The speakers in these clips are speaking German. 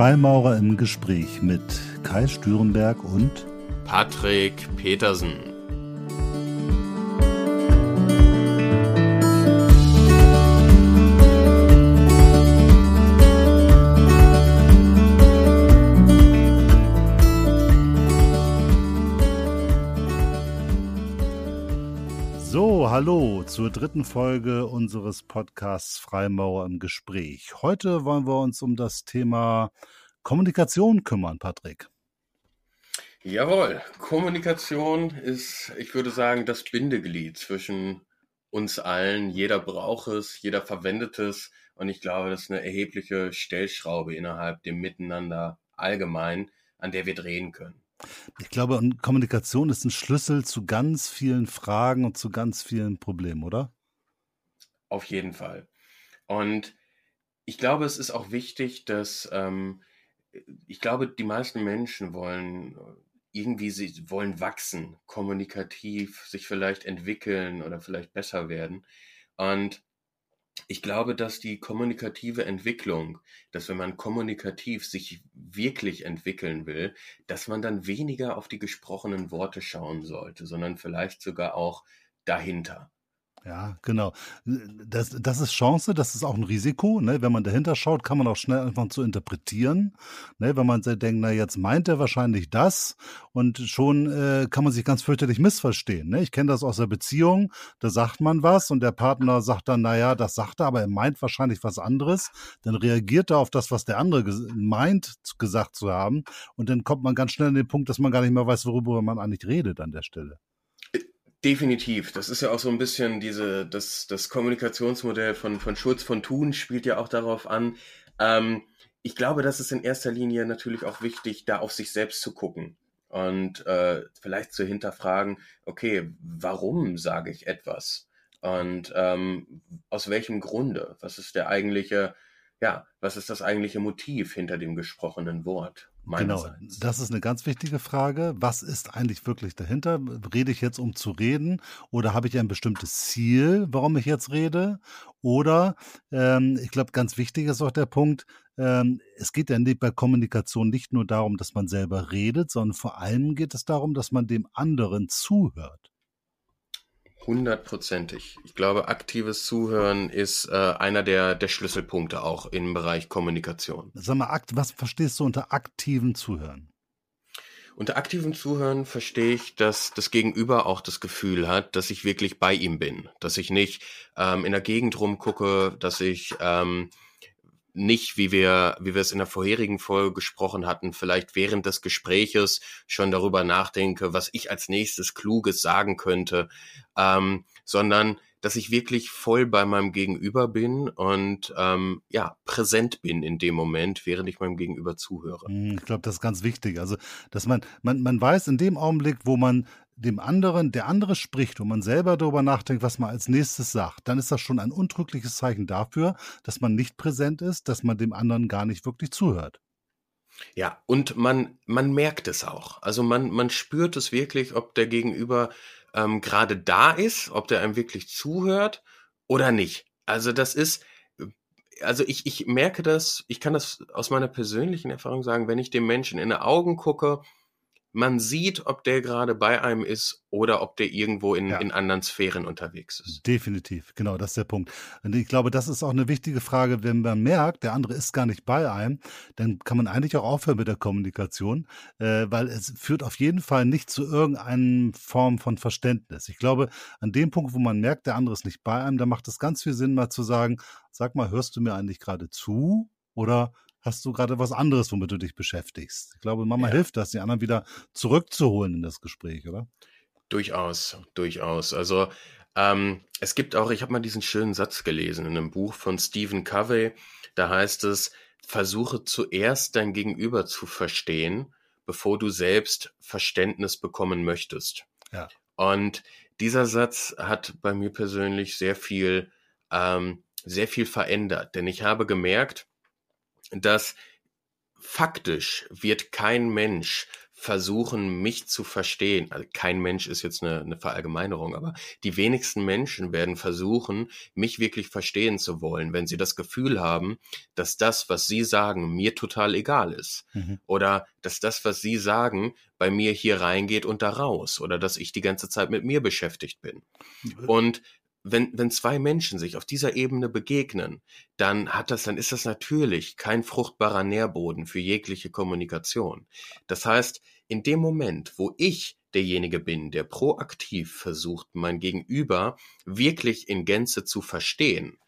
Freimaurer im Gespräch mit Kai Stürenberg und Patrick Petersen. So, hallo zur dritten Folge unseres Podcasts Freimaurer im Gespräch. Heute wollen wir uns um das Thema Kommunikation kümmern, Patrick. Jawohl, Kommunikation ist, ich würde sagen, das Bindeglied zwischen uns allen. Jeder braucht es, jeder verwendet es und ich glaube, das ist eine erhebliche Stellschraube innerhalb dem Miteinander allgemein, an der wir drehen können. Ich glaube, Kommunikation ist ein Schlüssel zu ganz vielen Fragen und zu ganz vielen Problemen, oder? Auf jeden Fall. Und ich glaube, es ist auch wichtig, dass ähm, ich glaube, die meisten Menschen wollen irgendwie, sie wollen wachsen, kommunikativ, sich vielleicht entwickeln oder vielleicht besser werden. Und ich glaube, dass die kommunikative Entwicklung, dass wenn man kommunikativ sich wirklich entwickeln will, dass man dann weniger auf die gesprochenen Worte schauen sollte, sondern vielleicht sogar auch dahinter. Ja, genau. Das, das ist Chance, das ist auch ein Risiko. Ne? Wenn man dahinter schaut, kann man auch schnell anfangen zu interpretieren. Ne? Wenn man denkt, na jetzt meint er wahrscheinlich das und schon äh, kann man sich ganz fürchterlich missverstehen. Ne? Ich kenne das aus der Beziehung, da sagt man was und der Partner sagt dann, na ja, das sagt er, aber er meint wahrscheinlich was anderes. Dann reagiert er auf das, was der andere meint, gesagt zu haben und dann kommt man ganz schnell an den Punkt, dass man gar nicht mehr weiß, worüber man eigentlich redet an der Stelle. Definitiv. Das ist ja auch so ein bisschen diese, das, das Kommunikationsmodell von, von Schulz von Thun spielt ja auch darauf an. Ähm, ich glaube, das ist in erster Linie natürlich auch wichtig, da auf sich selbst zu gucken und äh, vielleicht zu hinterfragen, okay, warum sage ich etwas? Und ähm, aus welchem Grunde? Was ist der eigentliche, ja, was ist das eigentliche Motiv hinter dem gesprochenen Wort? Genau, das ist eine ganz wichtige Frage. Was ist eigentlich wirklich dahinter? Rede ich jetzt, um zu reden? Oder habe ich ein bestimmtes Ziel, warum ich jetzt rede? Oder, ähm, ich glaube, ganz wichtig ist auch der Punkt, ähm, es geht ja bei Kommunikation nicht nur darum, dass man selber redet, sondern vor allem geht es darum, dass man dem anderen zuhört. Hundertprozentig. Ich glaube, aktives Zuhören ist äh, einer der, der Schlüsselpunkte auch im Bereich Kommunikation. Sag mal, akt, was verstehst du unter aktivem Zuhören? Unter aktivem Zuhören verstehe ich, dass das Gegenüber auch das Gefühl hat, dass ich wirklich bei ihm bin. Dass ich nicht ähm, in der Gegend rumgucke, dass ich ähm, nicht, wie wir, wie wir es in der vorherigen Folge gesprochen hatten, vielleicht während des Gespräches schon darüber nachdenke, was ich als nächstes Kluges sagen könnte, ähm, sondern dass ich wirklich voll bei meinem Gegenüber bin und ähm, ja präsent bin in dem Moment, während ich meinem Gegenüber zuhöre. Hm, ich glaube, das ist ganz wichtig. Also, dass man man man weiß in dem Augenblick, wo man dem anderen, der andere spricht und man selber darüber nachdenkt, was man als nächstes sagt, dann ist das schon ein untrügliches Zeichen dafür, dass man nicht präsent ist, dass man dem anderen gar nicht wirklich zuhört. Ja, und man, man merkt es auch. Also man, man spürt es wirklich, ob der Gegenüber ähm, gerade da ist, ob der einem wirklich zuhört oder nicht. Also das ist, also ich, ich merke das, ich kann das aus meiner persönlichen Erfahrung sagen, wenn ich dem Menschen in die Augen gucke man sieht, ob der gerade bei einem ist oder ob der irgendwo in, ja. in anderen Sphären unterwegs ist. Definitiv, genau, das ist der Punkt. Und ich glaube, das ist auch eine wichtige Frage, wenn man merkt, der andere ist gar nicht bei einem, dann kann man eigentlich auch aufhören mit der Kommunikation, äh, weil es führt auf jeden Fall nicht zu irgendeiner Form von Verständnis. Ich glaube, an dem Punkt, wo man merkt, der andere ist nicht bei einem, da macht es ganz viel Sinn, mal zu sagen, sag mal, hörst du mir eigentlich gerade zu? Oder hast du gerade was anderes, womit du dich beschäftigst. Ich glaube, Mama ja. hilft das, die anderen wieder zurückzuholen in das Gespräch, oder? Durchaus, durchaus. Also ähm, es gibt auch, ich habe mal diesen schönen Satz gelesen in einem Buch von Stephen Covey. Da heißt es, versuche zuerst dein Gegenüber zu verstehen, bevor du selbst Verständnis bekommen möchtest. Ja. Und dieser Satz hat bei mir persönlich sehr viel, ähm, sehr viel verändert, denn ich habe gemerkt, dass faktisch wird kein Mensch versuchen, mich zu verstehen. Also kein Mensch ist jetzt eine, eine Verallgemeinerung, aber die wenigsten Menschen werden versuchen, mich wirklich verstehen zu wollen, wenn sie das Gefühl haben, dass das, was sie sagen, mir total egal ist. Mhm. Oder dass das, was sie sagen, bei mir hier reingeht und da raus. Oder dass ich die ganze Zeit mit mir beschäftigt bin. Und wenn, wenn zwei Menschen sich auf dieser Ebene begegnen, dann hat das, dann ist das natürlich kein fruchtbarer Nährboden für jegliche Kommunikation. Das heißt, in dem Moment, wo ich derjenige bin, der proaktiv versucht, mein Gegenüber wirklich in Gänze zu verstehen,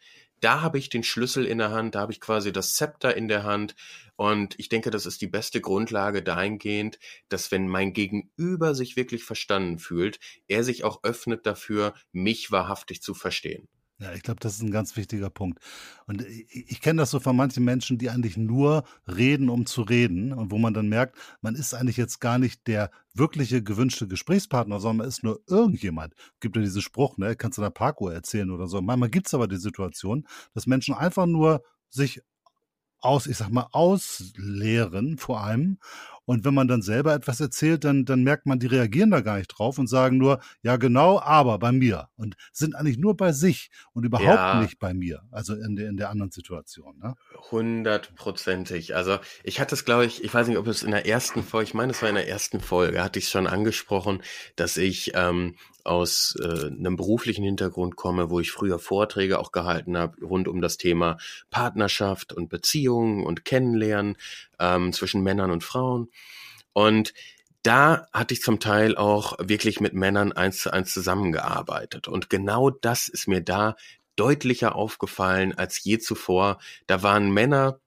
da habe ich den Schlüssel in der Hand, da habe ich quasi das Zepter in der Hand. Und ich denke, das ist die beste Grundlage dahingehend, dass wenn mein Gegenüber sich wirklich verstanden fühlt, er sich auch öffnet dafür, mich wahrhaftig zu verstehen. Ja, ich glaube, das ist ein ganz wichtiger Punkt. Und ich, ich kenne das so von manchen Menschen, die eigentlich nur reden, um zu reden. Und wo man dann merkt, man ist eigentlich jetzt gar nicht der wirkliche gewünschte Gesprächspartner, sondern man ist nur irgendjemand. Gibt ja diesen Spruch, ne? Kannst du da Parkour erzählen oder so. Manchmal gibt es aber die Situation, dass Menschen einfach nur sich aus, ich sag mal, ausleeren vor allem und wenn man dann selber etwas erzählt, dann, dann merkt man, die reagieren da gar nicht drauf und sagen nur, ja genau, aber bei mir. Und sind eigentlich nur bei sich und überhaupt ja. nicht bei mir. Also in der, in der anderen Situation. Ne? Hundertprozentig. Also ich hatte es, glaube ich, ich weiß nicht, ob es in der ersten Folge, ich meine, es war in der ersten Folge, hatte ich schon angesprochen, dass ich ähm, aus äh, einem beruflichen Hintergrund komme, wo ich früher Vorträge auch gehalten habe rund um das Thema Partnerschaft und Beziehungen und Kennenlernen ähm, zwischen Männern und Frauen. Und da hatte ich zum Teil auch wirklich mit Männern eins zu eins zusammengearbeitet. Und genau das ist mir da deutlicher aufgefallen als je zuvor. Da waren Männer,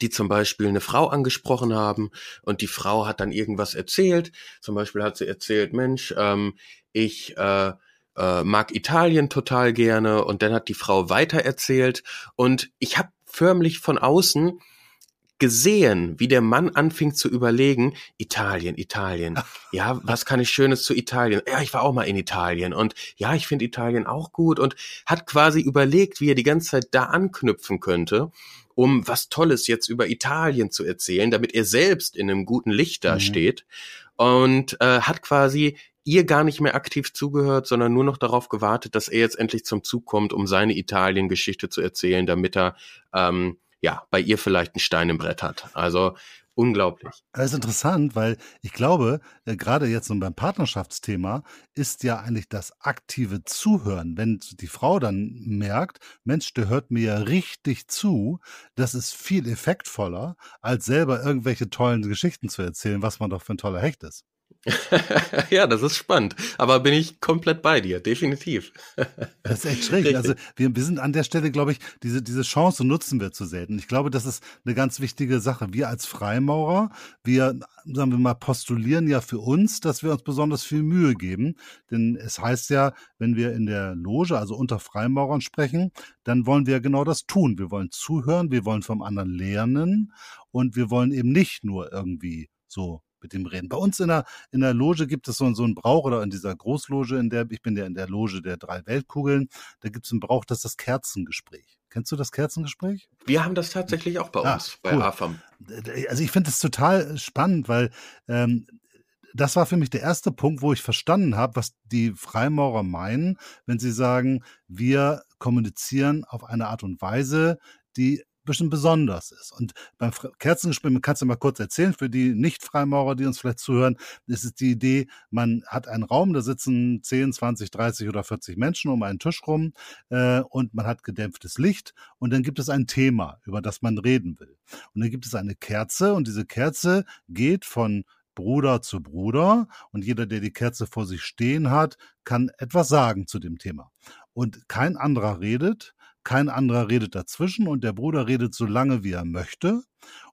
die zum Beispiel eine Frau angesprochen haben und die Frau hat dann irgendwas erzählt. Zum Beispiel hat sie erzählt, Mensch, ähm, ich äh, äh, mag Italien total gerne und dann hat die Frau weitererzählt und ich habe förmlich von außen gesehen, wie der Mann anfing zu überlegen, Italien, Italien. Ja, was kann ich Schönes zu Italien? Ja, ich war auch mal in Italien und ja, ich finde Italien auch gut und hat quasi überlegt, wie er die ganze Zeit da anknüpfen könnte, um was Tolles jetzt über Italien zu erzählen, damit er selbst in einem guten Licht da mhm. steht und äh, hat quasi ihr gar nicht mehr aktiv zugehört, sondern nur noch darauf gewartet, dass er jetzt endlich zum Zug kommt, um seine Italien-Geschichte zu erzählen, damit er ähm, ja, bei ihr vielleicht ein Stein im Brett hat. Also unglaublich. Das ist interessant, weil ich glaube, äh, gerade jetzt so beim Partnerschaftsthema ist ja eigentlich das aktive Zuhören. Wenn die Frau dann merkt, Mensch, der hört mir ja richtig zu, das ist viel effektvoller, als selber irgendwelche tollen Geschichten zu erzählen, was man doch für ein toller Hecht ist. ja, das ist spannend. Aber bin ich komplett bei dir, definitiv. das ist echt schräg. Richtig. Also wir, wir sind an der Stelle, glaube ich, diese, diese Chance nutzen wir zu selten. Ich glaube, das ist eine ganz wichtige Sache. Wir als Freimaurer, wir, sagen wir mal, postulieren ja für uns, dass wir uns besonders viel Mühe geben. Denn es heißt ja, wenn wir in der Loge, also unter Freimaurern sprechen, dann wollen wir genau das tun. Wir wollen zuhören, wir wollen vom anderen lernen und wir wollen eben nicht nur irgendwie so mit dem reden. Bei uns in der, in der Loge gibt es so, so einen Brauch oder in dieser Großloge, in der ich bin ja in der Loge der drei Weltkugeln, da gibt es einen Brauch, das ist das Kerzengespräch. Kennst du das Kerzengespräch? Wir haben das tatsächlich auch bei ah, uns, bei cool. AFAM. Also ich finde das total spannend, weil ähm, das war für mich der erste Punkt, wo ich verstanden habe, was die Freimaurer meinen, wenn sie sagen, wir kommunizieren auf eine Art und Weise, die bisschen besonders ist. Und beim Kerzengespräch, man kann es ja mal kurz erzählen, für die Nicht-Freimaurer, die uns vielleicht zuhören, ist es die Idee, man hat einen Raum, da sitzen 10, 20, 30 oder 40 Menschen um einen Tisch rum äh, und man hat gedämpftes Licht und dann gibt es ein Thema, über das man reden will. Und dann gibt es eine Kerze und diese Kerze geht von Bruder zu Bruder und jeder, der die Kerze vor sich stehen hat, kann etwas sagen zu dem Thema. Und kein anderer redet, kein anderer redet dazwischen und der Bruder redet so lange, wie er möchte.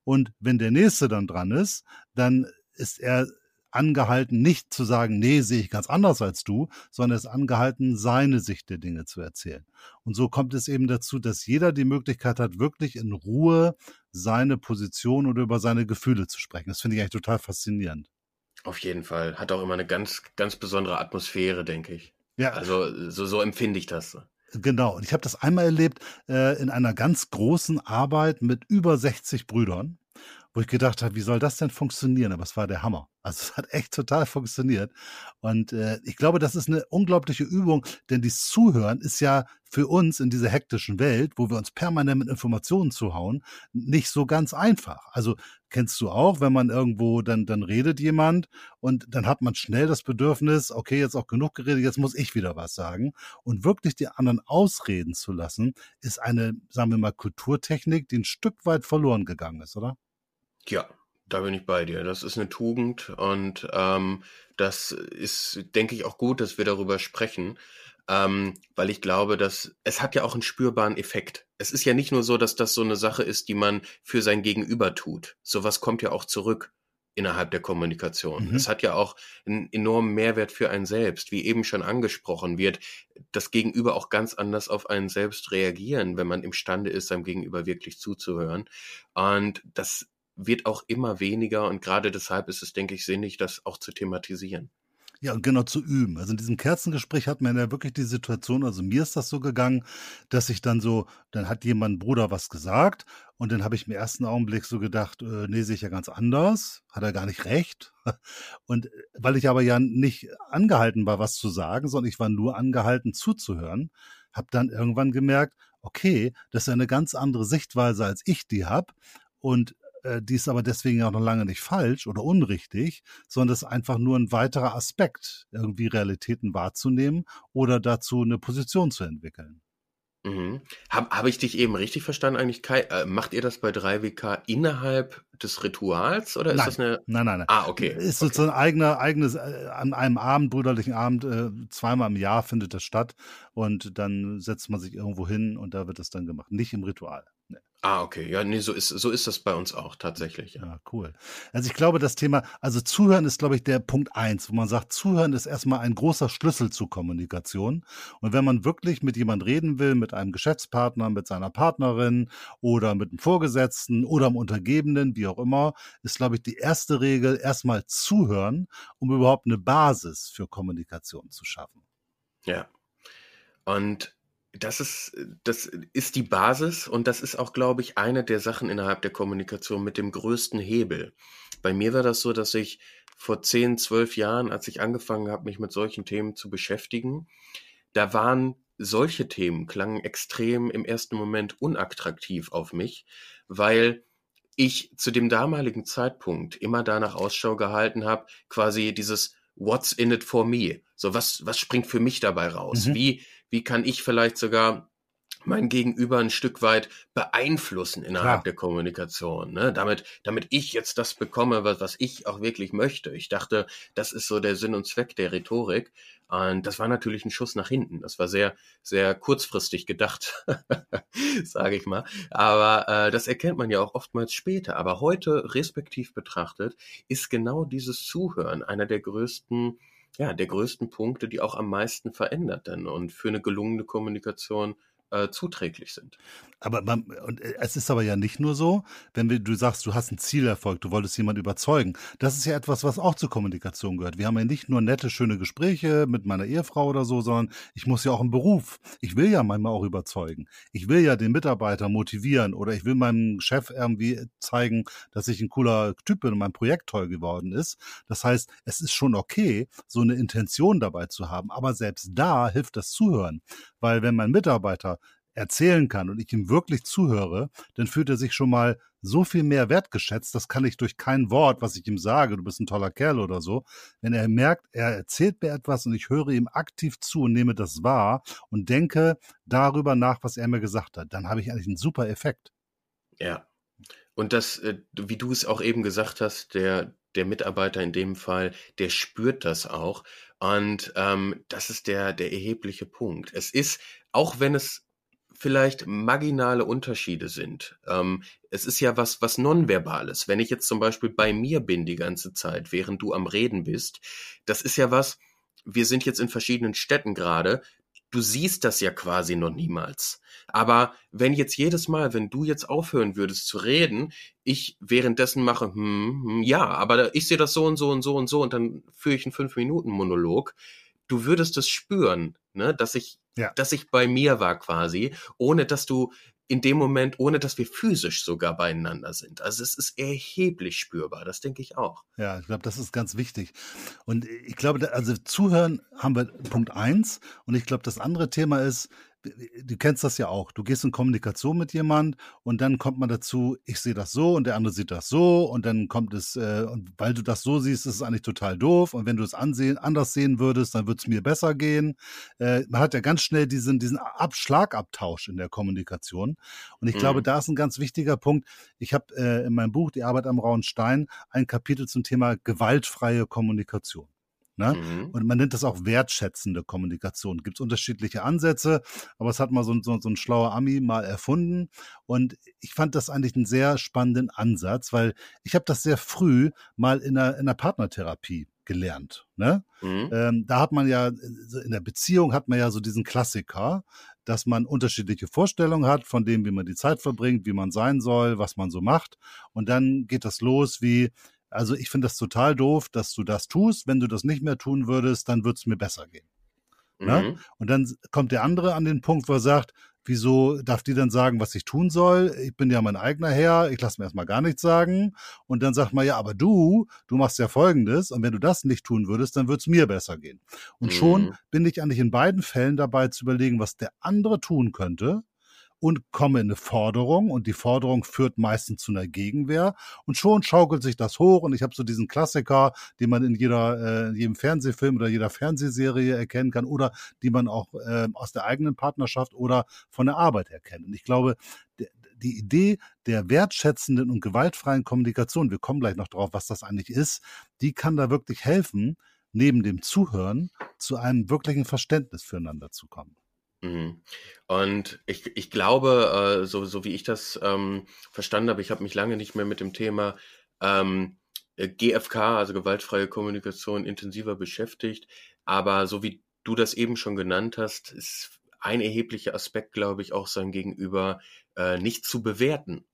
Und wenn der Nächste dann dran ist, dann ist er angehalten, nicht zu sagen, nee, sehe ich ganz anders als du, sondern er ist angehalten, seine Sicht der Dinge zu erzählen. Und so kommt es eben dazu, dass jeder die Möglichkeit hat, wirklich in Ruhe seine Position oder über seine Gefühle zu sprechen. Das finde ich eigentlich total faszinierend. Auf jeden Fall. Hat auch immer eine ganz, ganz besondere Atmosphäre, denke ich. Ja. Also so, so empfinde ich das. Genau, und ich habe das einmal erlebt äh, in einer ganz großen Arbeit mit über 60 Brüdern, wo ich gedacht habe, wie soll das denn funktionieren? Aber es war der Hammer. Also es hat echt total funktioniert. Und äh, ich glaube, das ist eine unglaubliche Übung, denn dieses Zuhören ist ja für uns in dieser hektischen Welt, wo wir uns permanent mit Informationen zuhauen, nicht so ganz einfach. Also kennst du auch, wenn man irgendwo, dann, dann redet jemand und dann hat man schnell das Bedürfnis, okay, jetzt auch genug geredet, jetzt muss ich wieder was sagen. Und wirklich die anderen ausreden zu lassen, ist eine, sagen wir mal, Kulturtechnik, die ein Stück weit verloren gegangen ist, oder? Ja, da bin ich bei dir. Das ist eine Tugend und ähm, das ist, denke ich, auch gut, dass wir darüber sprechen, ähm, weil ich glaube, dass es hat ja auch einen spürbaren Effekt. Es ist ja nicht nur so, dass das so eine Sache ist, die man für sein Gegenüber tut. Sowas kommt ja auch zurück innerhalb der Kommunikation. Mhm. Es hat ja auch einen enormen Mehrwert für einen selbst, wie eben schon angesprochen wird, das Gegenüber auch ganz anders auf einen selbst reagieren, wenn man imstande ist, seinem Gegenüber wirklich zuzuhören. Und das wird auch immer weniger und gerade deshalb ist es, denke ich, sinnig, das auch zu thematisieren. Ja, und genau zu üben. Also in diesem Kerzengespräch hat man ja wirklich die Situation, also mir ist das so gegangen, dass ich dann so, dann hat jemand Bruder was gesagt und dann habe ich im ersten Augenblick so gedacht, äh, nee, sehe ich ja ganz anders, hat er gar nicht recht. Und äh, weil ich aber ja nicht angehalten war, was zu sagen, sondern ich war nur angehalten zuzuhören, habe dann irgendwann gemerkt, okay, das ist eine ganz andere Sichtweise, als ich die habe. Und die ist aber deswegen auch noch lange nicht falsch oder unrichtig, sondern es ist einfach nur ein weiterer Aspekt, irgendwie Realitäten wahrzunehmen oder dazu eine Position zu entwickeln. Mhm. Habe hab ich dich eben richtig verstanden eigentlich, Kai? Äh, macht ihr das bei 3WK innerhalb des Rituals oder ist nein. das eine... Nein, nein, nein. Ah, okay. Ist okay. so ein eigener, eigenes, äh, an einem Abend, brüderlichen Abend, äh, zweimal im Jahr findet das statt und dann setzt man sich irgendwo hin und da wird das dann gemacht. Nicht im Ritual. Ah, okay. Ja, nee, so ist, so ist das bei uns auch tatsächlich. Ja. ja, cool. Also ich glaube, das Thema, also Zuhören ist, glaube ich, der Punkt eins, wo man sagt, Zuhören ist erstmal ein großer Schlüssel zur Kommunikation. Und wenn man wirklich mit jemand reden will, mit einem Geschäftspartner, mit seiner Partnerin oder mit einem Vorgesetzten oder einem Untergebenen, wie auch immer, ist, glaube ich, die erste Regel erstmal zuhören, um überhaupt eine Basis für Kommunikation zu schaffen. Ja. Und das ist, das ist die Basis und das ist auch, glaube ich, eine der Sachen innerhalb der Kommunikation mit dem größten Hebel. Bei mir war das so, dass ich vor zehn, zwölf Jahren, als ich angefangen habe, mich mit solchen Themen zu beschäftigen, da waren solche Themen, klangen extrem im ersten Moment unattraktiv auf mich, weil ich zu dem damaligen Zeitpunkt immer danach Ausschau gehalten habe, quasi dieses What's in it for me? So, was, was springt für mich dabei raus? Mhm. Wie, wie kann ich vielleicht sogar mein Gegenüber ein Stück weit beeinflussen innerhalb Klar. der Kommunikation, ne? damit, damit ich jetzt das bekomme, was, was ich auch wirklich möchte. Ich dachte, das ist so der Sinn und Zweck der Rhetorik. Und das war natürlich ein Schuss nach hinten. Das war sehr, sehr kurzfristig gedacht, sage ich mal. Aber äh, das erkennt man ja auch oftmals später. Aber heute, respektiv betrachtet, ist genau dieses Zuhören einer der größten ja, der größten Punkte, die auch am meisten verändert dann. Und für eine gelungene Kommunikation äh, zuträglich sind. Aber man, und äh, es ist aber ja nicht nur so, wenn wir, du sagst, du hast ein Zielerfolg, du wolltest jemanden überzeugen. Das ist ja etwas, was auch zur Kommunikation gehört. Wir haben ja nicht nur nette, schöne Gespräche mit meiner Ehefrau oder so, sondern ich muss ja auch einen Beruf. Ich will ja manchmal auch überzeugen. Ich will ja den Mitarbeiter motivieren oder ich will meinem Chef irgendwie zeigen, dass ich ein cooler Typ bin und mein Projekt toll geworden ist. Das heißt, es ist schon okay, so eine Intention dabei zu haben. Aber selbst da hilft das Zuhören. Weil wenn mein Mitarbeiter erzählen kann und ich ihm wirklich zuhöre, dann fühlt er sich schon mal so viel mehr wertgeschätzt. Das kann ich durch kein Wort, was ich ihm sage, du bist ein toller Kerl oder so. Wenn er merkt, er erzählt mir etwas und ich höre ihm aktiv zu und nehme das wahr und denke darüber nach, was er mir gesagt hat, dann habe ich eigentlich einen super Effekt. Ja. Und das, äh, wie du es auch eben gesagt hast, der, der Mitarbeiter in dem Fall, der spürt das auch. Und ähm, das ist der, der erhebliche Punkt. Es ist, auch wenn es vielleicht marginale Unterschiede sind. Ähm, es ist ja was, was Nonverbales. Wenn ich jetzt zum Beispiel bei mir bin die ganze Zeit, während du am Reden bist, das ist ja was, wir sind jetzt in verschiedenen Städten gerade, du siehst das ja quasi noch niemals. Aber wenn jetzt jedes Mal, wenn du jetzt aufhören würdest zu reden, ich währenddessen mache, hm, hm ja, aber ich sehe das so und so und so und so und dann führe ich einen fünf Minuten Monolog, du würdest es spüren, ne, dass ich, ja. dass ich bei mir war quasi, ohne dass du in dem Moment, ohne dass wir physisch sogar beieinander sind. Also es ist erheblich spürbar, das denke ich auch. Ja, ich glaube, das ist ganz wichtig. Und ich glaube, also zuhören haben wir Punkt eins. Und ich glaube, das andere Thema ist, du kennst das ja auch. Du gehst in Kommunikation mit jemand und dann kommt man dazu, ich sehe das so und der andere sieht das so und dann kommt es, äh, und weil du das so siehst, ist es eigentlich total doof und wenn du es ansehen, anders sehen würdest, dann wird es mir besser gehen. Äh, man hat ja ganz schnell diesen, diesen Abschlagabtausch in der Kommunikation und ich mhm. glaube, da ist ein ganz wichtiger Punkt. Ich habe äh, in meinem Buch Die Arbeit am rauen Stein ein Kapitel zum Thema gewaltfreie Kommunikation. Ne? Mhm. Und man nennt das auch wertschätzende Kommunikation. Gibt es unterschiedliche Ansätze, aber es hat mal so, so, so ein schlauer Ami mal erfunden. Und ich fand das eigentlich einen sehr spannenden Ansatz, weil ich habe das sehr früh mal in der, in der Partnertherapie gelernt. Ne? Mhm. Ähm, da hat man ja, in der Beziehung hat man ja so diesen Klassiker, dass man unterschiedliche Vorstellungen hat von dem, wie man die Zeit verbringt, wie man sein soll, was man so macht. Und dann geht das los wie, also ich finde das total doof, dass du das tust. Wenn du das nicht mehr tun würdest, dann würde es mir besser gehen. Ne? Mhm. Und dann kommt der andere an den Punkt, wo er sagt, wieso darf die dann sagen, was ich tun soll? Ich bin ja mein eigener Herr, ich lasse mir erstmal gar nichts sagen. Und dann sagt man, ja, aber du, du machst ja Folgendes und wenn du das nicht tun würdest, dann würde es mir besser gehen. Und mhm. schon bin ich eigentlich in beiden Fällen dabei zu überlegen, was der andere tun könnte, und komme in eine Forderung und die Forderung führt meistens zu einer Gegenwehr und schon schaukelt sich das hoch und ich habe so diesen Klassiker, den man in jeder äh, in jedem Fernsehfilm oder jeder Fernsehserie erkennen kann oder die man auch äh, aus der eigenen Partnerschaft oder von der Arbeit erkennt. Und ich glaube, die Idee der wertschätzenden und gewaltfreien Kommunikation, wir kommen gleich noch drauf, was das eigentlich ist, die kann da wirklich helfen, neben dem Zuhören zu einem wirklichen Verständnis füreinander zu kommen. Mhm. Und ich, ich glaube, äh, so, so wie ich das ähm, verstanden habe, ich habe mich lange nicht mehr mit dem Thema ähm, äh, GFK, also gewaltfreie Kommunikation, intensiver beschäftigt. Aber so wie du das eben schon genannt hast, ist ein erheblicher Aspekt, glaube ich, auch sein Gegenüber äh, nicht zu bewerten.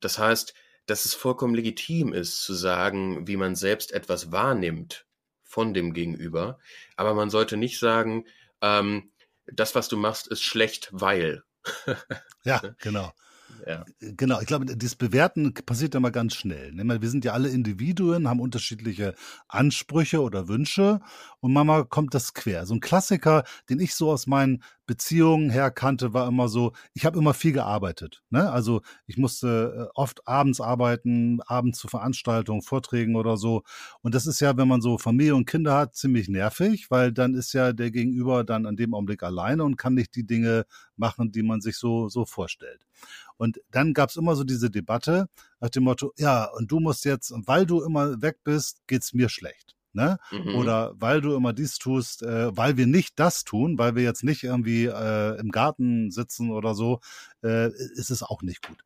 Das heißt, dass es vollkommen legitim ist zu sagen, wie man selbst etwas wahrnimmt von dem Gegenüber. Aber man sollte nicht sagen, ähm, das, was du machst, ist schlecht, weil. ja, genau. Ja. Genau, ich glaube, das Bewerten passiert ja mal ganz schnell. Ne? Wir sind ja alle Individuen, haben unterschiedliche Ansprüche oder Wünsche und Mama kommt das quer. So ein Klassiker, den ich so aus meinen Beziehungen her kannte, war immer so, ich habe immer viel gearbeitet. Ne? Also ich musste äh, oft abends arbeiten, abends zu Veranstaltungen, Vorträgen oder so. Und das ist ja, wenn man so Familie und Kinder hat, ziemlich nervig, weil dann ist ja der Gegenüber dann an dem Augenblick alleine und kann nicht die Dinge machen, die man sich so, so vorstellt. Und dann gab es immer so diese Debatte nach dem Motto, ja, und du musst jetzt, weil du immer weg bist, geht's mir schlecht ne? Mhm. Oder weil du immer dies tust, äh, weil wir nicht das tun, weil wir jetzt nicht irgendwie äh, im Garten sitzen oder so, äh, ist es auch nicht gut.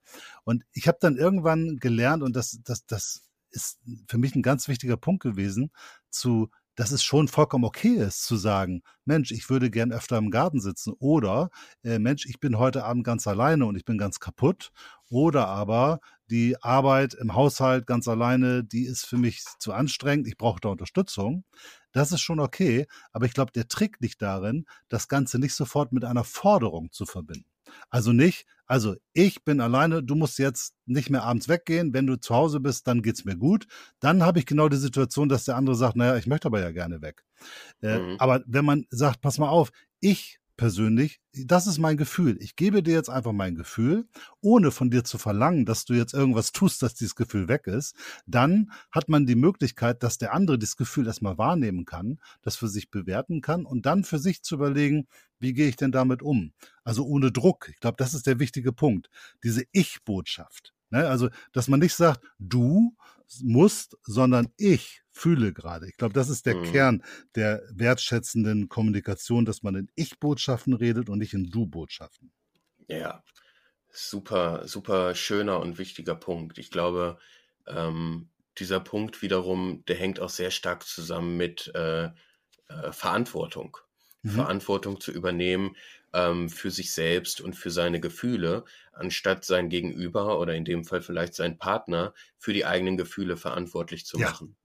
Und ich habe dann irgendwann gelernt, und das, das, das ist für mich ein ganz wichtiger Punkt gewesen, zu dass es schon vollkommen okay ist zu sagen, Mensch, ich würde gern öfter im Garten sitzen oder äh, Mensch, ich bin heute Abend ganz alleine und ich bin ganz kaputt oder aber die Arbeit im Haushalt ganz alleine, die ist für mich zu anstrengend, ich brauche da Unterstützung. Das ist schon okay, aber ich glaube, der Trick liegt darin, das Ganze nicht sofort mit einer Forderung zu verbinden. Also nicht, also ich bin alleine, du musst jetzt nicht mehr abends weggehen, wenn du zu Hause bist, dann geht's mir gut. Dann habe ich genau die Situation, dass der andere sagt, naja, ich möchte aber ja gerne weg. Äh, mhm. Aber wenn man sagt, pass mal auf, ich persönlich, das ist mein Gefühl. Ich gebe dir jetzt einfach mein Gefühl, ohne von dir zu verlangen, dass du jetzt irgendwas tust, dass dieses Gefühl weg ist. Dann hat man die Möglichkeit, dass der andere das Gefühl erstmal wahrnehmen kann, das für sich bewerten kann und dann für sich zu überlegen, wie gehe ich denn damit um? Also ohne Druck. Ich glaube, das ist der wichtige Punkt. Diese Ich-Botschaft. Ne? Also, dass man nicht sagt, du musst, sondern ich fühle gerade. Ich glaube, das ist der mhm. Kern der wertschätzenden Kommunikation, dass man in Ich-Botschaften redet und nicht in Du-Botschaften. Ja, super, super schöner und wichtiger Punkt. Ich glaube, ähm, dieser Punkt wiederum, der hängt auch sehr stark zusammen mit äh, äh, Verantwortung. Mhm. Verantwortung zu übernehmen ähm, für sich selbst und für seine Gefühle, anstatt sein Gegenüber oder in dem Fall vielleicht sein Partner für die eigenen Gefühle verantwortlich zu ja. machen.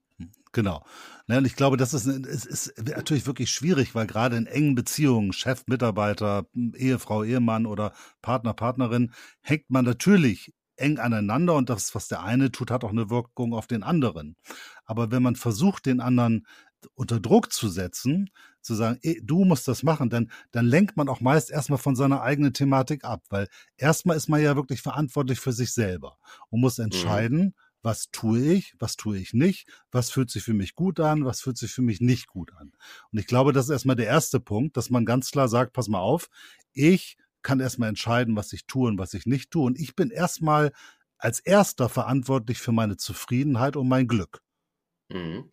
Genau. Ne, und ich glaube, das ist, es ist natürlich wirklich schwierig, weil gerade in engen Beziehungen, Chef, Mitarbeiter, Ehefrau, Ehemann oder Partner, Partnerin, hängt man natürlich eng aneinander und das, was der eine tut, hat auch eine Wirkung auf den anderen. Aber wenn man versucht, den anderen unter Druck zu setzen, zu sagen, ey, du musst das machen, dann, dann lenkt man auch meist erstmal von seiner eigenen Thematik ab, weil erstmal ist man ja wirklich verantwortlich für sich selber und muss mhm. entscheiden, mhm was tue ich, was tue ich nicht, was fühlt sich für mich gut an, was fühlt sich für mich nicht gut an. Und ich glaube, das ist erstmal der erste Punkt, dass man ganz klar sagt, pass mal auf, ich kann erstmal entscheiden, was ich tue und was ich nicht tue. Und ich bin erstmal als erster verantwortlich für meine Zufriedenheit und mein Glück. Mhm.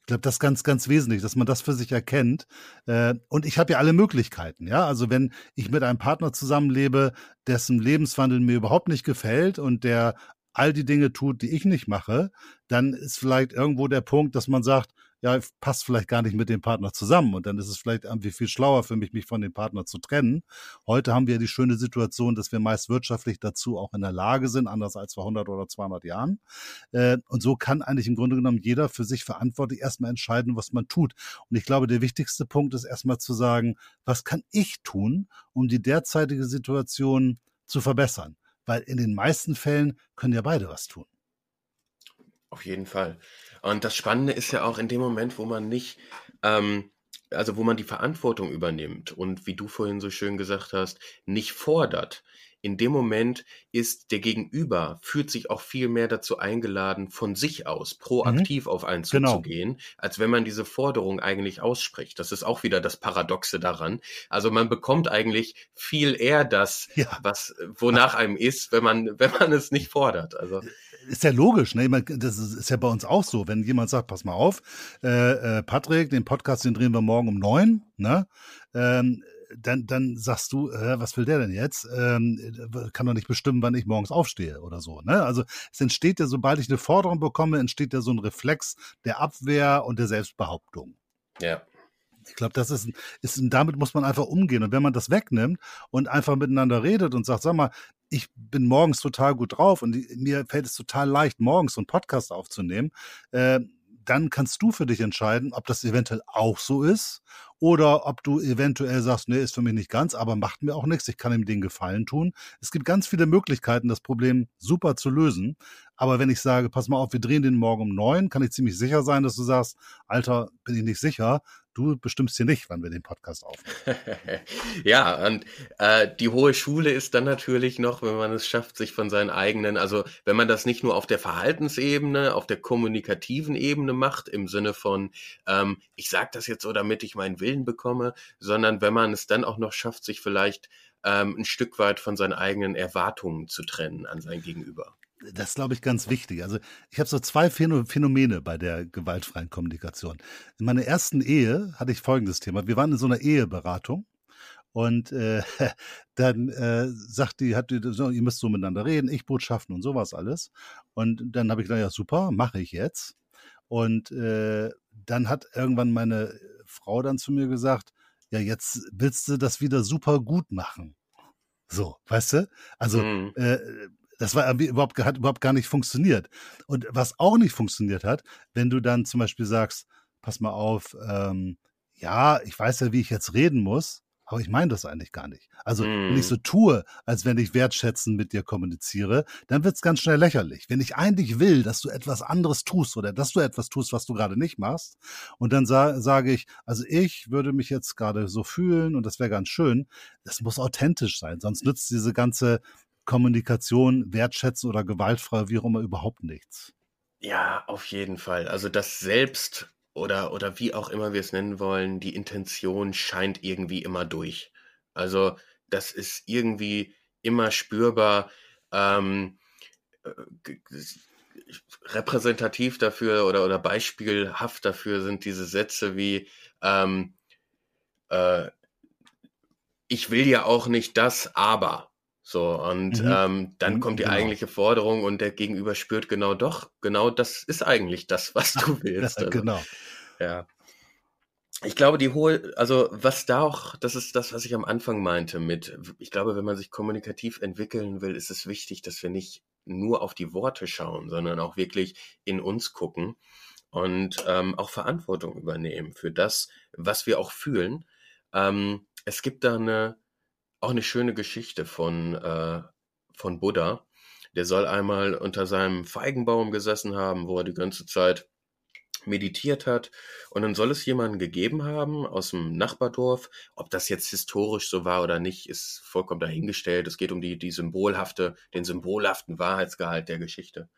Ich glaube, das ist ganz, ganz wesentlich, dass man das für sich erkennt. Äh, und ich habe ja alle Möglichkeiten, ja. Also wenn ich mit einem Partner zusammenlebe, dessen Lebenswandel mir überhaupt nicht gefällt und der all die Dinge tut, die ich nicht mache, dann ist vielleicht irgendwo der Punkt, dass man sagt, ja, passt vielleicht gar nicht mit dem Partner zusammen und dann ist es vielleicht irgendwie viel schlauer für mich, mich von dem Partner zu trennen. Heute haben wir die schöne Situation, dass wir meist wirtschaftlich dazu auch in der Lage sind, anders als vor 100 oder 200 Jahren. Äh, und so kann eigentlich im Grunde genommen jeder für sich verantwortlich erstmal entscheiden, was man tut. Und ich glaube, der wichtigste Punkt ist erstmal zu sagen, was kann ich tun, um die derzeitige Situation zu verbessern? weil in den meisten Fällen können ja beide was tun. Auf jeden Fall. Und das Spannende ist ja auch in dem Moment, wo man nicht, ähm, also wo man die Verantwortung übernimmt und wie du vorhin so schön gesagt hast, nicht fordert, in dem Moment ist der Gegenüber, fühlt sich auch viel mehr dazu eingeladen, von sich aus proaktiv mhm. auf einen genau. zuzugehen, genau. als wenn man diese Forderung eigentlich ausspricht. Das ist auch wieder das Paradoxe daran. Also man bekommt eigentlich viel eher das, ja. was, wonach einem ist, wenn man, wenn man es nicht fordert. Also. Ist ja logisch, ne? Das ist ja bei uns auch so. Wenn jemand sagt, pass mal auf, äh, äh, Patrick, den Podcast, den drehen wir morgen um neun, ne? Ähm, dann, dann sagst du, äh, was will der denn jetzt? Ähm, kann doch nicht bestimmen, wann ich morgens aufstehe oder so. Ne? Also es entsteht ja, sobald ich eine Forderung bekomme, entsteht ja so ein Reflex der Abwehr und der Selbstbehauptung. Ja. Ich glaube, das ist, ist, damit muss man einfach umgehen. Und wenn man das wegnimmt und einfach miteinander redet und sagt, sag mal, ich bin morgens total gut drauf und mir fällt es total leicht, morgens so einen Podcast aufzunehmen, äh, dann kannst du für dich entscheiden, ob das eventuell auch so ist oder ob du eventuell sagst, nee, ist für mich nicht ganz, aber macht mir auch nichts, ich kann ihm den Gefallen tun. Es gibt ganz viele Möglichkeiten, das Problem super zu lösen. Aber wenn ich sage, pass mal auf, wir drehen den morgen um neun, kann ich ziemlich sicher sein, dass du sagst, Alter, bin ich nicht sicher. Du bestimmst hier nicht, wann wir den Podcast aufnehmen. ja, und äh, die hohe Schule ist dann natürlich noch, wenn man es schafft, sich von seinen eigenen, also wenn man das nicht nur auf der Verhaltensebene, auf der kommunikativen Ebene macht, im Sinne von, ähm, ich sage das jetzt so, damit ich meinen Willen bekomme, sondern wenn man es dann auch noch schafft, sich vielleicht ähm, ein Stück weit von seinen eigenen Erwartungen zu trennen an sein Gegenüber das ist, glaube ich, ganz wichtig. Also ich habe so zwei Phänomene bei der gewaltfreien Kommunikation. In meiner ersten Ehe hatte ich folgendes Thema. Wir waren in so einer Eheberatung und äh, dann äh, sagt die, hat die, so, ihr müsst so miteinander reden, ich Botschaften und sowas alles. Und dann habe ich gedacht, ja super, mache ich jetzt. Und äh, dann hat irgendwann meine Frau dann zu mir gesagt, ja, jetzt willst du das wieder super gut machen. So, weißt du? Also mhm. äh, das war überhaupt, hat überhaupt gar nicht funktioniert. Und was auch nicht funktioniert hat, wenn du dann zum Beispiel sagst, pass mal auf, ähm, ja, ich weiß ja, wie ich jetzt reden muss, aber ich meine das eigentlich gar nicht. Also, mm. wenn ich so mhm. tue, als wenn ich wertschätzend mit dir kommuniziere, dann wird es ganz schnell lächerlich. Wenn ich eigentlich will, dass du etwas anderes tust oder dass du etwas tust, was du gerade nicht machst, und dann sa sage ich, also ich würde mich jetzt gerade so fühlen und das wäre ganz schön, das muss authentisch sein, sonst nützt diese ganze Kommunikation, wertschätzen oder gewaltfrei, wie auch immer, überhaupt nichts. Ja, auf jeden Fall. Also das Selbst oder, oder wie auch immer wir es nennen wollen, die Intention scheint irgendwie immer durch. Also das ist irgendwie immer spürbar. Ähm, äh, repräsentativ dafür oder, oder beispielhaft dafür sind diese Sätze wie ähm, äh, ich will ja auch nicht das, aber so, und mhm. ähm, dann mhm, kommt die genau. eigentliche Forderung und der Gegenüber spürt genau doch, genau das ist eigentlich das, was du willst. Also, genau. Ja. Ich glaube, die hohe, also was da auch, das ist das, was ich am Anfang meinte mit, ich glaube, wenn man sich kommunikativ entwickeln will, ist es wichtig, dass wir nicht nur auf die Worte schauen, sondern auch wirklich in uns gucken und ähm, auch Verantwortung übernehmen für das, was wir auch fühlen. Ähm, es gibt da eine, auch eine schöne Geschichte von, äh, von Buddha. Der soll einmal unter seinem Feigenbaum gesessen haben, wo er die ganze Zeit meditiert hat. Und dann soll es jemanden gegeben haben aus dem Nachbardorf. Ob das jetzt historisch so war oder nicht, ist vollkommen dahingestellt. Es geht um die, die symbolhafte, den symbolhaften Wahrheitsgehalt der Geschichte.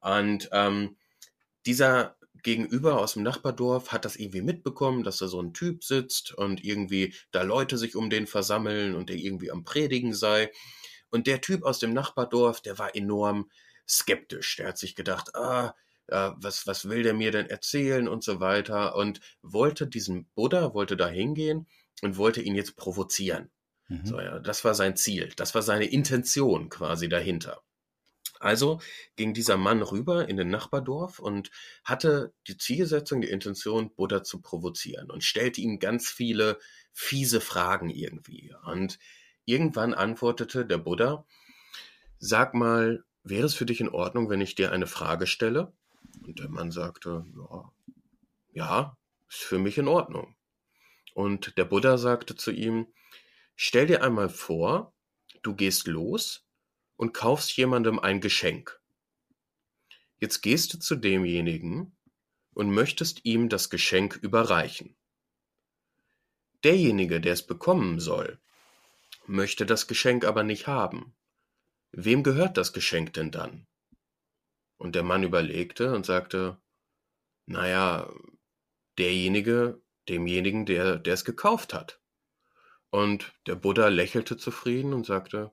Und ähm, dieser Gegenüber aus dem Nachbardorf hat das irgendwie mitbekommen, dass da so ein Typ sitzt und irgendwie da Leute sich um den versammeln und der irgendwie am Predigen sei. Und der Typ aus dem Nachbardorf, der war enorm skeptisch. Der hat sich gedacht, ah, äh, was, was will der mir denn erzählen und so weiter und wollte diesen Buddha, wollte da hingehen und wollte ihn jetzt provozieren. Mhm. So, ja, das war sein Ziel, das war seine Intention quasi dahinter. Also ging dieser Mann rüber in den Nachbardorf und hatte die Zielsetzung, die Intention, Buddha zu provozieren und stellte ihm ganz viele fiese Fragen irgendwie. Und irgendwann antwortete der Buddha, sag mal, wäre es für dich in Ordnung, wenn ich dir eine Frage stelle? Und der Mann sagte, ja, ja, ist für mich in Ordnung. Und der Buddha sagte zu ihm, stell dir einmal vor, du gehst los und kaufst jemandem ein Geschenk. Jetzt gehst du zu demjenigen und möchtest ihm das Geschenk überreichen. Derjenige, der es bekommen soll, möchte das Geschenk aber nicht haben. Wem gehört das Geschenk denn dann? Und der Mann überlegte und sagte, naja, derjenige, demjenigen, der, der es gekauft hat. Und der Buddha lächelte zufrieden und sagte,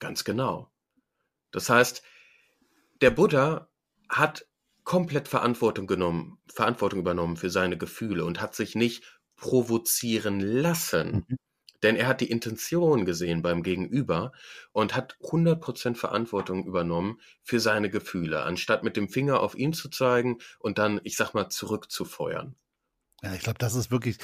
ganz genau. Das heißt, der Buddha hat komplett Verantwortung genommen, Verantwortung übernommen für seine Gefühle und hat sich nicht provozieren lassen, mhm. Denn er hat die Intention gesehen beim Gegenüber und hat 100% Verantwortung übernommen für seine Gefühle, anstatt mit dem Finger auf ihn zu zeigen und dann, ich sag mal, zurückzufeuern. Ja, ich glaube, das ist wirklich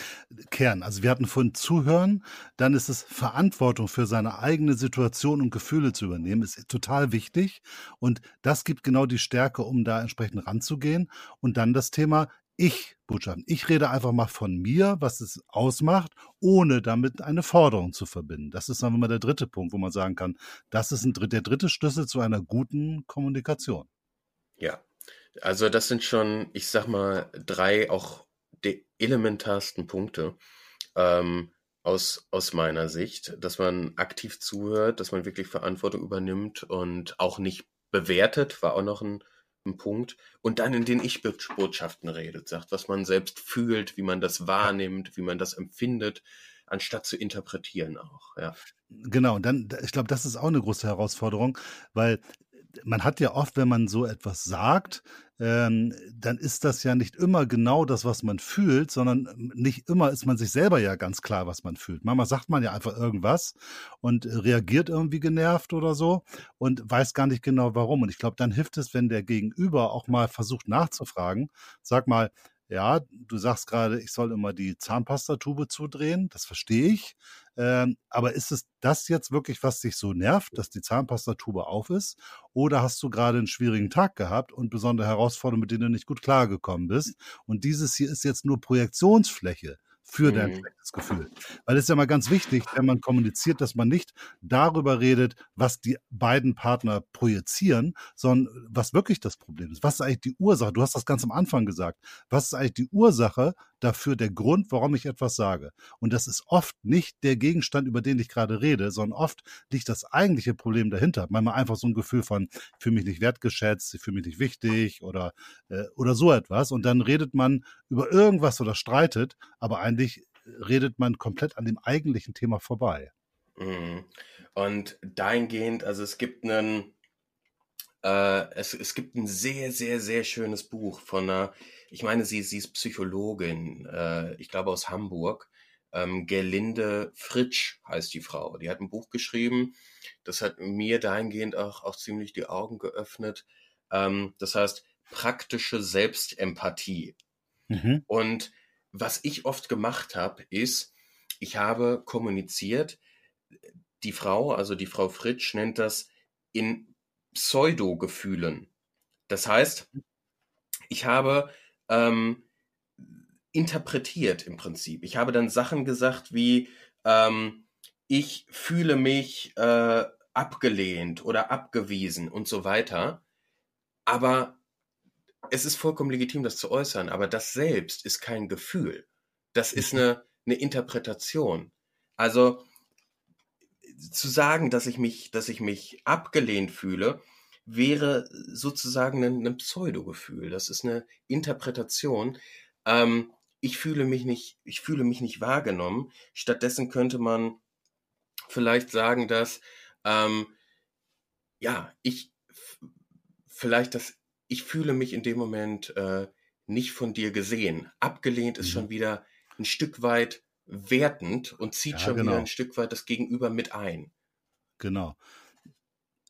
Kern. Also wir hatten von Zuhören, dann ist es Verantwortung für seine eigene Situation und Gefühle zu übernehmen, ist total wichtig. Und das gibt genau die Stärke, um da entsprechend ranzugehen. Und dann das Thema, ich-Botschaften. Ich rede einfach mal von mir, was es ausmacht, ohne damit eine Forderung zu verbinden. Das ist dann immer der dritte Punkt, wo man sagen kann, das ist ein, der dritte Schlüssel zu einer guten Kommunikation. Ja, also das sind schon, ich sag mal, drei auch die elementarsten Punkte ähm, aus, aus meiner Sicht, dass man aktiv zuhört, dass man wirklich Verantwortung übernimmt und auch nicht bewertet, war auch noch ein ein Punkt und dann in den Ich-Botschaften redet, sagt, was man selbst fühlt, wie man das wahrnimmt, wie man das empfindet, anstatt zu interpretieren auch, ja. Genau, und dann, ich glaube, das ist auch eine große Herausforderung, weil man hat ja oft, wenn man so etwas sagt, ähm, dann ist das ja nicht immer genau das, was man fühlt, sondern nicht immer ist man sich selber ja ganz klar, was man fühlt. Manchmal sagt man ja einfach irgendwas und reagiert irgendwie genervt oder so und weiß gar nicht genau warum. Und ich glaube, dann hilft es, wenn der Gegenüber auch mal versucht nachzufragen, sag mal, ja, du sagst gerade, ich soll immer die Zahnpastatube zudrehen, das verstehe ich. Ähm, aber ist es das jetzt wirklich, was dich so nervt, dass die Zahnpastatube auf ist? Oder hast du gerade einen schwierigen Tag gehabt und besondere Herausforderungen, mit denen du nicht gut klargekommen bist? Und dieses hier ist jetzt nur Projektionsfläche für dein mhm. schlechtes Gefühl. Weil es ist ja mal ganz wichtig, wenn man kommuniziert, dass man nicht darüber redet, was die beiden Partner projizieren, sondern was wirklich das Problem ist. Was ist eigentlich die Ursache? Du hast das ganz am Anfang gesagt. Was ist eigentlich die Ursache dafür, der Grund, warum ich etwas sage? Und das ist oft nicht der Gegenstand, über den ich gerade rede, sondern oft liegt das eigentliche Problem dahinter. Manchmal einfach so ein Gefühl von, ich fühle mich nicht wertgeschätzt, ich fühle mich nicht wichtig oder, äh, oder so etwas. Und dann redet man über irgendwas oder streitet, aber ein eigentlich redet man komplett an dem eigentlichen Thema vorbei. Mhm. Und dahingehend, also es gibt einen, äh, es, es gibt ein sehr, sehr, sehr schönes Buch von einer, ich meine, sie, sie ist Psychologin, äh, ich glaube aus Hamburg. Ähm, Gerlinde Fritsch heißt die Frau. Die hat ein Buch geschrieben, das hat mir dahingehend auch, auch ziemlich die Augen geöffnet. Ähm, das heißt, praktische Selbstempathie. Mhm. Und was ich oft gemacht habe, ist, ich habe kommuniziert, die Frau, also die Frau Fritsch, nennt das in Pseudo-Gefühlen. Das heißt, ich habe ähm, interpretiert im Prinzip. Ich habe dann Sachen gesagt wie, ähm, ich fühle mich äh, abgelehnt oder abgewiesen und so weiter. Aber es ist vollkommen legitim, das zu äußern, aber das selbst ist kein Gefühl. Das ist eine, eine Interpretation. Also zu sagen, dass ich mich, dass ich mich abgelehnt fühle, wäre sozusagen ein, ein Pseudo-Gefühl. Das ist eine Interpretation. Ähm, ich fühle mich nicht, ich fühle mich nicht wahrgenommen. Stattdessen könnte man vielleicht sagen, dass ähm, ja, ich vielleicht das, ich fühle mich in dem Moment äh, nicht von dir gesehen. Abgelehnt ist mhm. schon wieder ein Stück weit wertend und zieht ja, schon genau. wieder ein Stück weit das Gegenüber mit ein. Genau.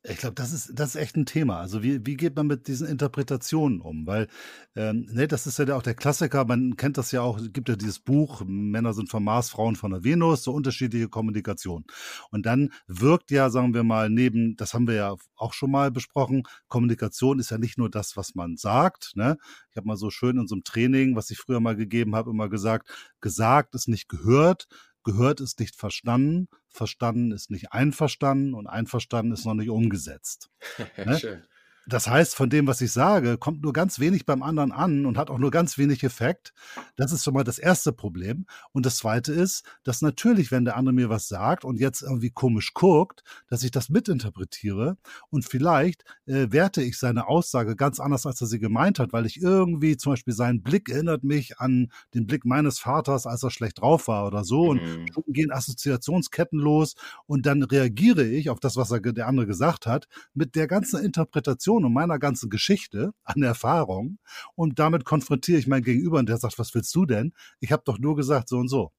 Ich glaube, das ist, das ist echt ein Thema. Also wie, wie geht man mit diesen Interpretationen um? Weil, ähm, ne, das ist ja auch der Klassiker, man kennt das ja auch, es gibt ja dieses Buch, Männer sind vom Mars, Frauen von der Venus, so unterschiedliche Kommunikation. Und dann wirkt ja, sagen wir mal, neben, das haben wir ja auch schon mal besprochen, Kommunikation ist ja nicht nur das, was man sagt. Ne? Ich habe mal so schön in so einem Training, was ich früher mal gegeben habe, immer gesagt, gesagt ist nicht gehört, gehört ist nicht verstanden, verstanden ist nicht einverstanden und einverstanden ist noch nicht umgesetzt. ne? Schön. Das heißt, von dem, was ich sage, kommt nur ganz wenig beim anderen an und hat auch nur ganz wenig Effekt. Das ist schon mal das erste Problem. Und das zweite ist, dass natürlich, wenn der andere mir was sagt und jetzt irgendwie komisch guckt, dass ich das mitinterpretiere und vielleicht äh, werte ich seine Aussage ganz anders, als er sie gemeint hat, weil ich irgendwie zum Beispiel seinen Blick erinnert mich an den Blick meines Vaters, als er schlecht drauf war oder so. Mhm. Und schon gehen Assoziationsketten los und dann reagiere ich auf das, was er, der andere gesagt hat, mit der ganzen Interpretation Information und meiner ganzen Geschichte an Erfahrung und damit konfrontiere ich mein Gegenüber und der sagt, was willst du denn? Ich habe doch nur gesagt so und so.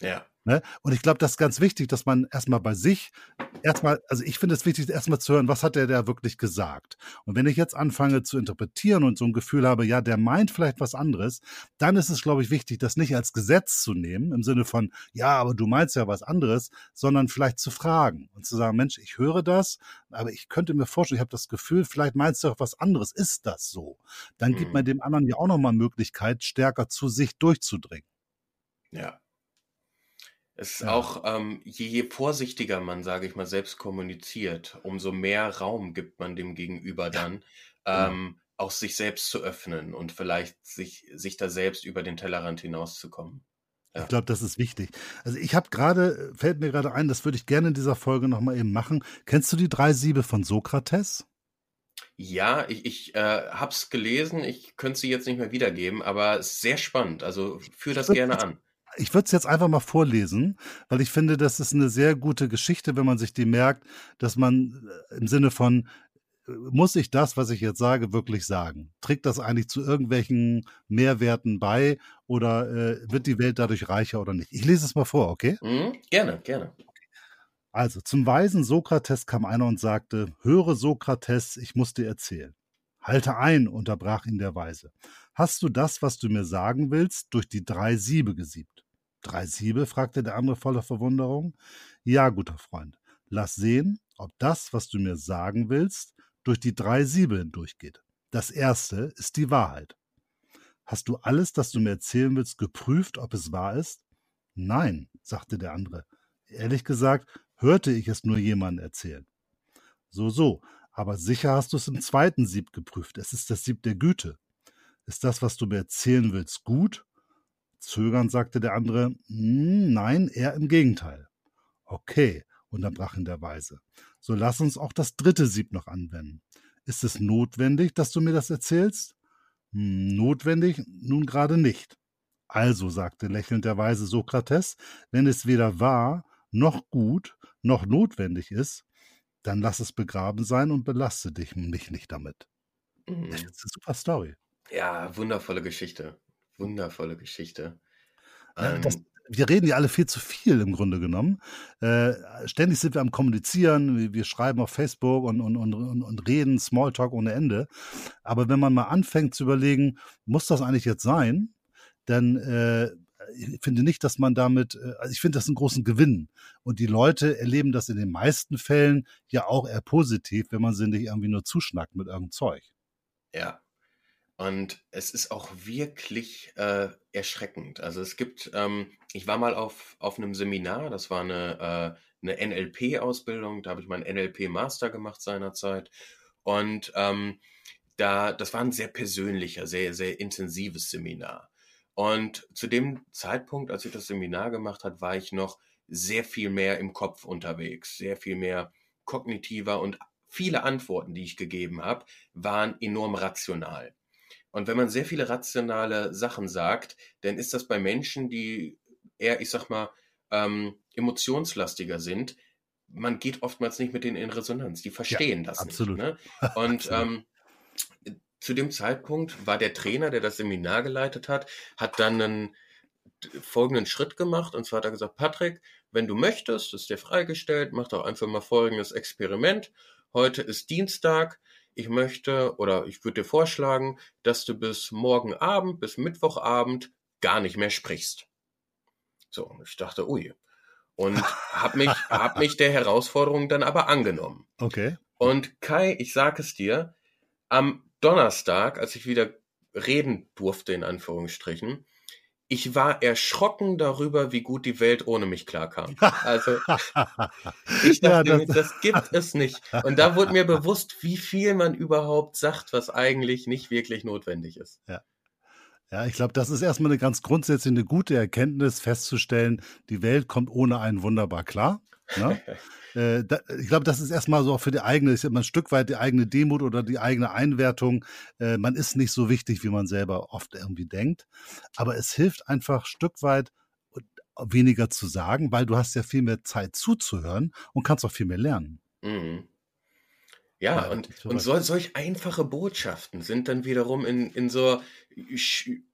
Ja. Ne? Und ich glaube, das ist ganz wichtig, dass man erstmal bei sich, erstmal, also ich finde es wichtig, erstmal zu hören, was hat der da wirklich gesagt? Und wenn ich jetzt anfange zu interpretieren und so ein Gefühl habe, ja, der meint vielleicht was anderes, dann ist es, glaube ich, wichtig, das nicht als Gesetz zu nehmen, im Sinne von, ja, aber du meinst ja was anderes, sondern vielleicht zu fragen und zu sagen, Mensch, ich höre das, aber ich könnte mir vorstellen, ich habe das Gefühl, vielleicht meinst du auch was anderes. Ist das so? Dann mhm. gibt man dem anderen ja auch nochmal Möglichkeit, stärker zu sich durchzudringen. Ja. Es ist ja. auch, ähm, je, je vorsichtiger man, sage ich mal, selbst kommuniziert, umso mehr Raum gibt man dem Gegenüber dann, ja. Genau. ähm, auch sich selbst zu öffnen und vielleicht sich, sich da selbst über den Tellerrand hinauszukommen. Ja. Ich glaube, das ist wichtig. Also ich habe gerade, fällt mir gerade ein, das würde ich gerne in dieser Folge nochmal eben machen. Kennst du die drei Siebe von Sokrates? Ja, ich, ich äh, habe es gelesen, ich könnte sie jetzt nicht mehr wiedergeben, aber es ist sehr spannend. Also führe das gerne an ich würde es jetzt einfach mal vorlesen, weil ich finde, das ist eine sehr gute Geschichte, wenn man sich die merkt, dass man äh, im Sinne von, äh, muss ich das, was ich jetzt sage, wirklich sagen? Trägt das eigentlich zu irgendwelchen Mehrwerten bei oder äh, wird die Welt dadurch reicher oder nicht? Ich lese es mal vor, okay? Mhm, gerne, gerne. Also, zum weisen Sokrates kam einer und sagte, höre Sokrates, ich muss dir erzählen. Halte ein, unterbrach ihn der Weise. Hast du das, was du mir sagen willst, durch die drei Siebe gesiebt? Drei Siebe? fragte der andere voller Verwunderung. Ja, guter Freund. Lass sehen, ob das, was du mir sagen willst, durch die drei Siebe hindurchgeht. Das erste ist die Wahrheit. Hast du alles, das du mir erzählen willst, geprüft, ob es wahr ist? Nein, sagte der andere. Ehrlich gesagt, hörte ich es nur jemandem erzählen. So, so, aber sicher hast du es im zweiten Sieb geprüft. Es ist das Sieb der Güte. Ist das, was du mir erzählen willst, gut? Zögernd sagte der andere, hm, nein, eher im Gegenteil. Okay, unterbrach ihn der Weise. So lass uns auch das dritte Sieb noch anwenden. Ist es notwendig, dass du mir das erzählst? Hm, notwendig? Nun gerade nicht. Also, sagte lächelnd der weise Sokrates, wenn es weder wahr, noch gut, noch notwendig ist, dann lass es begraben sein und belaste dich mich nicht damit. Mhm. Das ist eine super Story. Ja, wundervolle Geschichte. Wundervolle Geschichte. Ja, das, ähm wir reden ja alle viel zu viel im Grunde genommen. Äh, ständig sind wir am Kommunizieren, wir, wir schreiben auf Facebook und, und, und, und reden Smalltalk ohne Ende. Aber wenn man mal anfängt zu überlegen, muss das eigentlich jetzt sein? Dann äh, ich finde nicht, dass man damit, äh, also ich finde das einen großen Gewinn. Und die Leute erleben das in den meisten Fällen ja auch eher positiv, wenn man sie nicht irgendwie nur zuschnackt mit irgendeinem Zeug. Ja, Und es ist auch wirklich äh, erschreckend. Also es gibt, ähm, ich war mal auf, auf einem Seminar, das war eine, äh, eine NLP-Ausbildung, da habe ich meinen NLP-Master gemacht seinerzeit. Und ähm, da, das war ein sehr persönlicher, sehr, sehr intensives Seminar. Und zu dem Zeitpunkt, als ich das Seminar gemacht habe, war ich noch sehr viel mehr im Kopf unterwegs, sehr viel mehr kognitiver und viele Antworten, die ich gegeben habe, waren enorm rational. Und wenn man sehr viele rationale Sachen sagt, dann ist das bei Menschen, die eher, ich sag mal, ähm, emotionslastiger sind, man geht oftmals nicht mit denen in Resonanz. Die verstehen ja, das absolut. nicht. Ne? Und. Ähm, zu dem Zeitpunkt war der Trainer, der das Seminar geleitet hat, hat dann einen folgenden Schritt gemacht. Und zwar hat er gesagt, Patrick, wenn du möchtest, ist dir freigestellt, mach doch einfach mal folgendes Experiment. Heute ist Dienstag ich möchte oder ich würde dir vorschlagen, dass du bis morgen Abend, bis Mittwochabend gar nicht mehr sprichst. So, ich dachte, ui. Und habe mich, hab mich der Herausforderung dann aber angenommen. Okay. Und Kai, ich sage es dir, am Donnerstag, als ich wieder reden durfte, in Anführungsstrichen, ich war erschrocken darüber, wie gut die Welt ohne mich klarkam. Also ich dachte, ja, das, das, gibt es nicht. Und da wurde mir bewusst, wie viel man überhaupt sagt, was eigentlich nicht wirklich notwendig ist. Ja. Ja, ich glaube, das ist erstmal eine ganz grundsätzliche eine gute Erkenntnis, festzustellen, die Welt kommt ohne einen wunderbar klar. Ne? äh, da, ich glaube, das ist erstmal so auch für die eigene, ist immer ein Stück weit die eigene Demut oder die eigene Einwertung. Äh, man ist nicht so wichtig, wie man selber oft irgendwie denkt. Aber es hilft einfach Stück weit weniger zu sagen, weil du hast ja viel mehr Zeit zuzuhören und kannst auch viel mehr lernen. Mhm. Ja, ja, und, und so, solch einfache Botschaften sind dann wiederum in, in so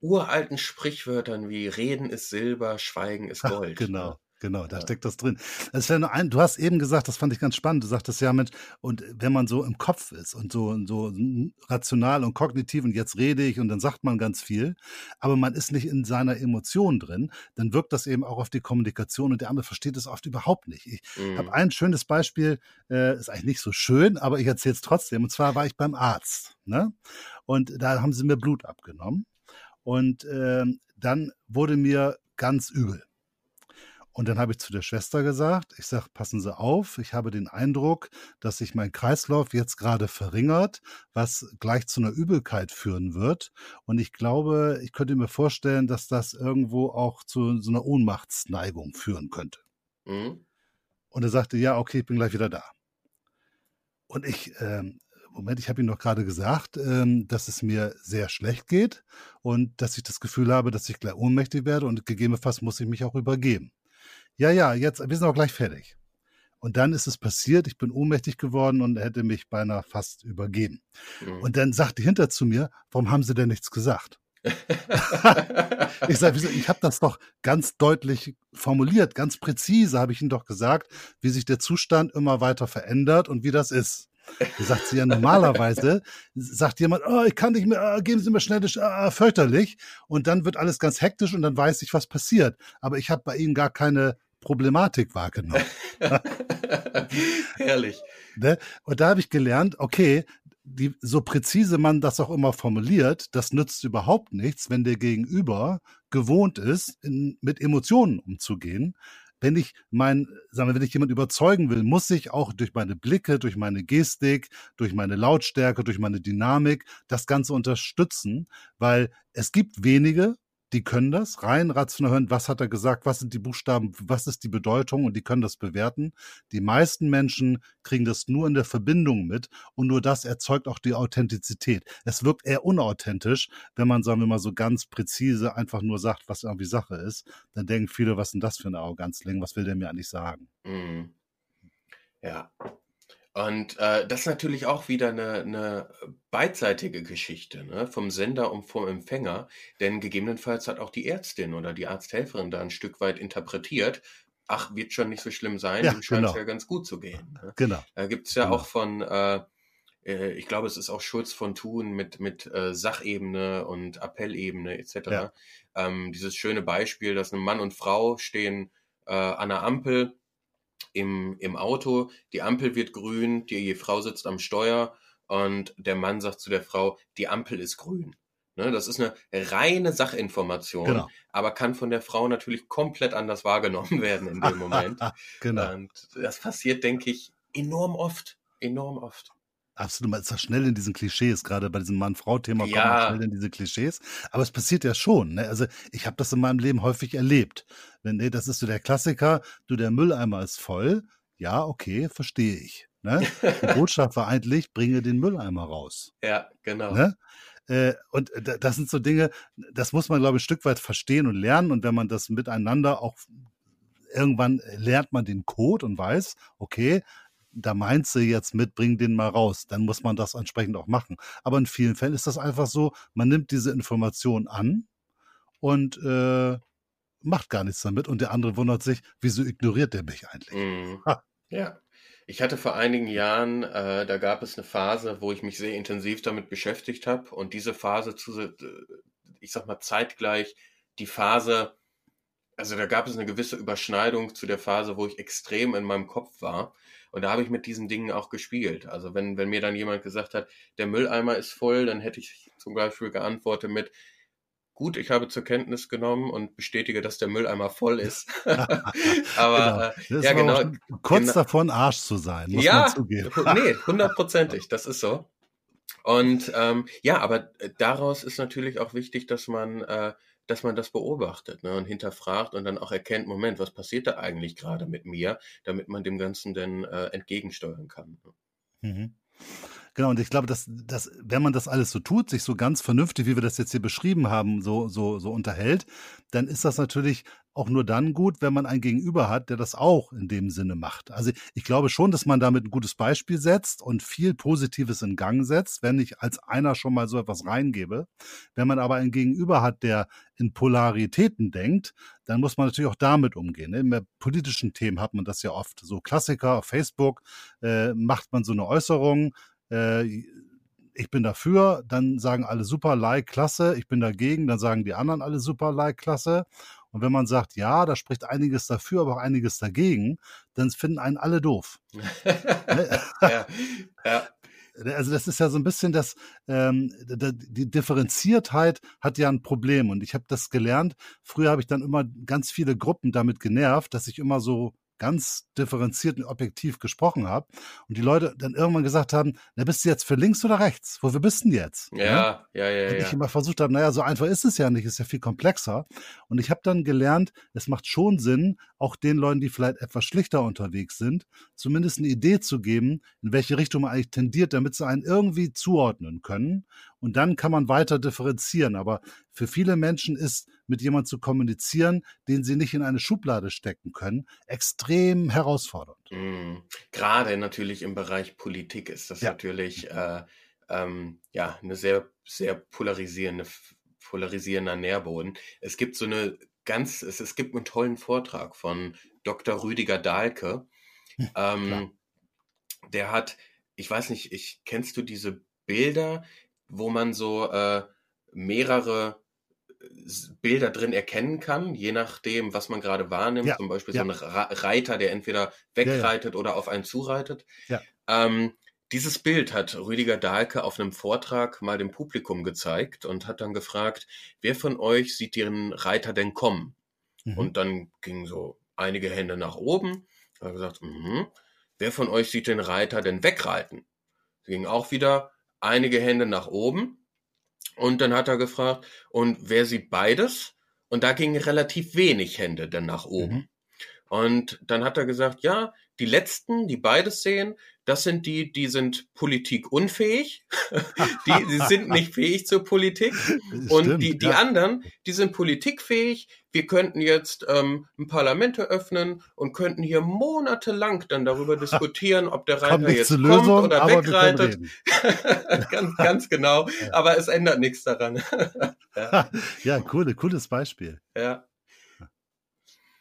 uralten Sprichwörtern wie Reden ist Silber, Schweigen ist Gold. genau. Genau, da ja. steckt das drin. Es wäre nur ein, du hast eben gesagt, das fand ich ganz spannend. Du sagtest ja mit, und wenn man so im Kopf ist und so, so rational und kognitiv und jetzt rede ich und dann sagt man ganz viel, aber man ist nicht in seiner Emotion drin, dann wirkt das eben auch auf die Kommunikation und der andere versteht es oft überhaupt nicht. Ich mhm. habe ein schönes Beispiel, äh, ist eigentlich nicht so schön, aber ich erzähle es trotzdem. Und zwar war ich beim Arzt, ne? Und da haben sie mir Blut abgenommen. Und äh, dann wurde mir ganz übel. Und dann habe ich zu der Schwester gesagt, ich sage, passen Sie auf, ich habe den Eindruck, dass sich mein Kreislauf jetzt gerade verringert, was gleich zu einer Übelkeit führen wird. Und ich glaube, ich könnte mir vorstellen, dass das irgendwo auch zu so einer Ohnmachtsneigung führen könnte. Mhm. Und er sagte, ja, okay, ich bin gleich wieder da. Und ich, ähm, Moment, ich habe Ihnen doch gerade gesagt, ähm, dass es mir sehr schlecht geht und dass ich das Gefühl habe, dass ich gleich ohnmächtig werde und gegebenenfalls muss ich mich auch übergeben ja, ja, jetzt, wir sind auch gleich fertig. Und dann ist es passiert, ich bin ohnmächtig geworden und hätte mich beinahe fast übergeben. Mhm. Und dann sagte hinter zu mir, warum haben Sie denn nichts gesagt? ich sage, ich habe das doch ganz deutlich formuliert, ganz präzise habe ich Ihnen doch gesagt, wie sich der Zustand immer weiter verändert und wie das ist. Da sagt sie ja normalerweise, sagt jemand, oh, ich kann nicht mehr, oh, geben Sie mir schnell das, oh, fürchterlich. Und dann wird alles ganz hektisch und dann weiß ich, was passiert. Aber ich habe bei Ihnen gar keine Problematik wahrgenommen. Herrlich. Ne? Und da habe ich gelernt, okay, die, so präzise man das auch immer formuliert, das nützt überhaupt nichts, wenn der Gegenüber gewohnt ist, in, mit Emotionen umzugehen. Wenn ich mein, sagen wir, wenn ich jemand überzeugen will, muss ich auch durch meine Blicke, durch meine Gestik, durch meine Lautstärke, durch meine Dynamik das Ganze unterstützen, weil es gibt wenige, die können das rein rational hören, was hat er gesagt, was sind die Buchstaben, was ist die Bedeutung und die können das bewerten. Die meisten Menschen kriegen das nur in der Verbindung mit und nur das erzeugt auch die Authentizität. Es wirkt eher unauthentisch, wenn man, sagen wir mal, so ganz präzise einfach nur sagt, was irgendwie Sache ist. Dann denken viele, was ist denn das für eine Arroganzling, was will der mir eigentlich sagen? Mhm. Ja, und äh, das ist natürlich auch wieder eine, eine beidseitige Geschichte ne? vom Sender und vom Empfänger, denn gegebenenfalls hat auch die Ärztin oder die Arzthelferin da ein Stück weit interpretiert, ach, wird schon nicht so schlimm sein, ja, dem scheint es genau. ja ganz gut zu gehen. Ne? Genau. Da gibt es ja genau. auch von, äh, äh, ich glaube, es ist auch Schulz von Thun mit, mit äh, Sachebene und Appellebene etc. Ja. Ähm, dieses schöne Beispiel, dass ein Mann und Frau stehen äh, an der Ampel im, im Auto, die Ampel wird grün, die Frau sitzt am Steuer und der Mann sagt zu der Frau, die Ampel ist grün. Ne, das ist eine reine Sachinformation, genau. aber kann von der Frau natürlich komplett anders wahrgenommen werden in dem Moment. genau. Und das passiert, denke ich, enorm oft. Enorm oft. Absolut, man ist da schnell in diesen Klischees, gerade bei diesem Mann-Frau-Thema ja. kommt man schnell in diese Klischees. Aber es passiert ja schon. Ne? Also ich habe das in meinem Leben häufig erlebt. Wenn, nee, das ist so der Klassiker, du, der Mülleimer ist voll. Ja, okay, verstehe ich. Ne? Die Botschaft war eigentlich, bringe den Mülleimer raus. Ja, genau. Ne? Äh, und das sind so Dinge, das muss man, glaube ich, ein Stück weit verstehen und lernen. Und wenn man das miteinander auch irgendwann lernt man den Code und weiß, okay, da meint sie jetzt mit, bring den mal raus. Dann muss man das entsprechend auch machen. Aber in vielen Fällen ist das einfach so, man nimmt diese Information an und äh, macht gar nichts damit. Und der andere wundert sich, wieso ignoriert der mich eigentlich? Mm. Ja. Ich hatte vor einigen Jahren, äh, da gab es eine Phase, wo ich mich sehr intensiv damit beschäftigt habe. Und diese Phase, zu, ich sag mal zeitgleich, die Phase, also da gab es eine gewisse Überschneidung zu der Phase, wo ich extrem in meinem Kopf war. Und da habe ich mit diesen Dingen auch gespielt. Also wenn, wenn mir dann jemand gesagt hat, der Mülleimer ist voll, dann hätte ich zum Beispiel geantwortet mit, gut, ich habe zur Kenntnis genommen und bestätige, dass der Mülleimer voll ist. Aber genau. Äh, ja, genau. Kurz genau. davon, Arsch zu sein, muss ja, man zugeben. nee, hundertprozentig, das ist so. Und ähm, ja, aber äh, daraus ist natürlich auch wichtig, dass man äh, dass man das beobachtet ne, und hinterfragt und dann auch erkennt, Moment, was passiert da eigentlich gerade mit mir, damit man dem Ganzen dann äh, entgegensteuern kann. Ne? Mhm. Genau, und ich glaube, dass, dass, wenn man das alles so tut, sich so ganz vernünftig, wie wir das jetzt hier beschrieben haben, so, so, so unterhält, dann ist das natürlich auch nur dann gut, wenn man ein Gegenüber hat, der das auch in dem Sinne macht. Also ich glaube schon, dass man damit ein gutes Beispiel setzt und viel Positives in Gang setzt, wenn ich als einer schon mal so etwas reingebe. Wenn man aber ein Gegenüber hat, der in Polaritäten denkt, dann muss man natürlich auch damit umgehen. In ne? politischen Themen hat man das ja oft. So Klassiker auf Facebook äh, macht man so eine Äußerung, äh, ich bin dafür, dann sagen alle super, like, klasse, ich bin dagegen, dann sagen die anderen alle super, like, klasse. Und wenn man sagt, ja, da spricht einiges dafür, aber auch einiges dagegen, dann finden einen alle doof. Ne? ja, ja. Also das ist ja so ein bisschen das, ähm, die Differenziertheit hat ja ein Problem. Und ich habe das gelernt. Früher habe ich dann immer ganz viele Gruppen damit genervt, dass ich immer so ganz differenziert und objektiv gesprochen habe und die Leute dann irgendwann gesagt haben, na bist du jetzt für links oder rechts? Wofür bist du denn jetzt? Ja, ja, ja. ja und ich immer versucht habe, naja, so einfach ist es ja nicht, ist ja viel komplexer. Und ich habe dann gelernt, es macht schon Sinn, auch den Leuten, die vielleicht etwas schlichter unterwegs sind, zumindest eine Idee zu geben, in welche Richtung man eigentlich tendiert, damit sie einen irgendwie zuordnen können. Und dann kann man weiter differenzieren. Aber für viele Menschen ist mit jemandem zu kommunizieren, den sie nicht in eine Schublade stecken können, extrem herausfordernd. Mhm. Gerade natürlich im Bereich Politik ist das ja. natürlich äh, ähm, ja eine sehr, sehr polarisierende, polarisierender Nährboden. Es gibt so eine ganz, es, es gibt einen tollen Vortrag von Dr. Rüdiger Dahlke. Hm, ähm, der hat, ich weiß nicht, ich kennst du diese Bilder, wo man so äh, mehrere Bilder drin erkennen kann, je nachdem, was man gerade wahrnimmt. Ja, Zum Beispiel ja. so ein Reiter, der entweder wegreitet ja, oder auf einen zureitet. Ähm, dieses Bild hat Rüdiger Dahlke auf einem Vortrag mal dem Publikum gezeigt und hat dann gefragt, wer von euch sieht den Reiter denn kommen? Mhm. Und dann gingen so einige Hände nach oben. Er hat gesagt, mh, wer von euch sieht den Reiter denn wegreiten? Sie gingen auch wieder einige Hände nach oben. Und dann hat er gefragt, und wer sieht beides? Und da gingen relativ wenig Hände dann nach oben. Mhm. Und dann hat er gesagt, ja, die letzten, die beides sehen, das sind die, die sind politikunfähig. die, die sind nicht fähig zur Politik. Und Stimmt, die, die ja. anderen, die sind politikfähig. Wir könnten jetzt ähm, ein Parlament eröffnen und könnten hier monatelang dann darüber diskutieren, ob der Reiter jetzt kommt Lösung, oder wegreitet. ganz, ganz genau. Ja. Aber es ändert nichts daran. ja. ja, cool, cooles Beispiel. Ja.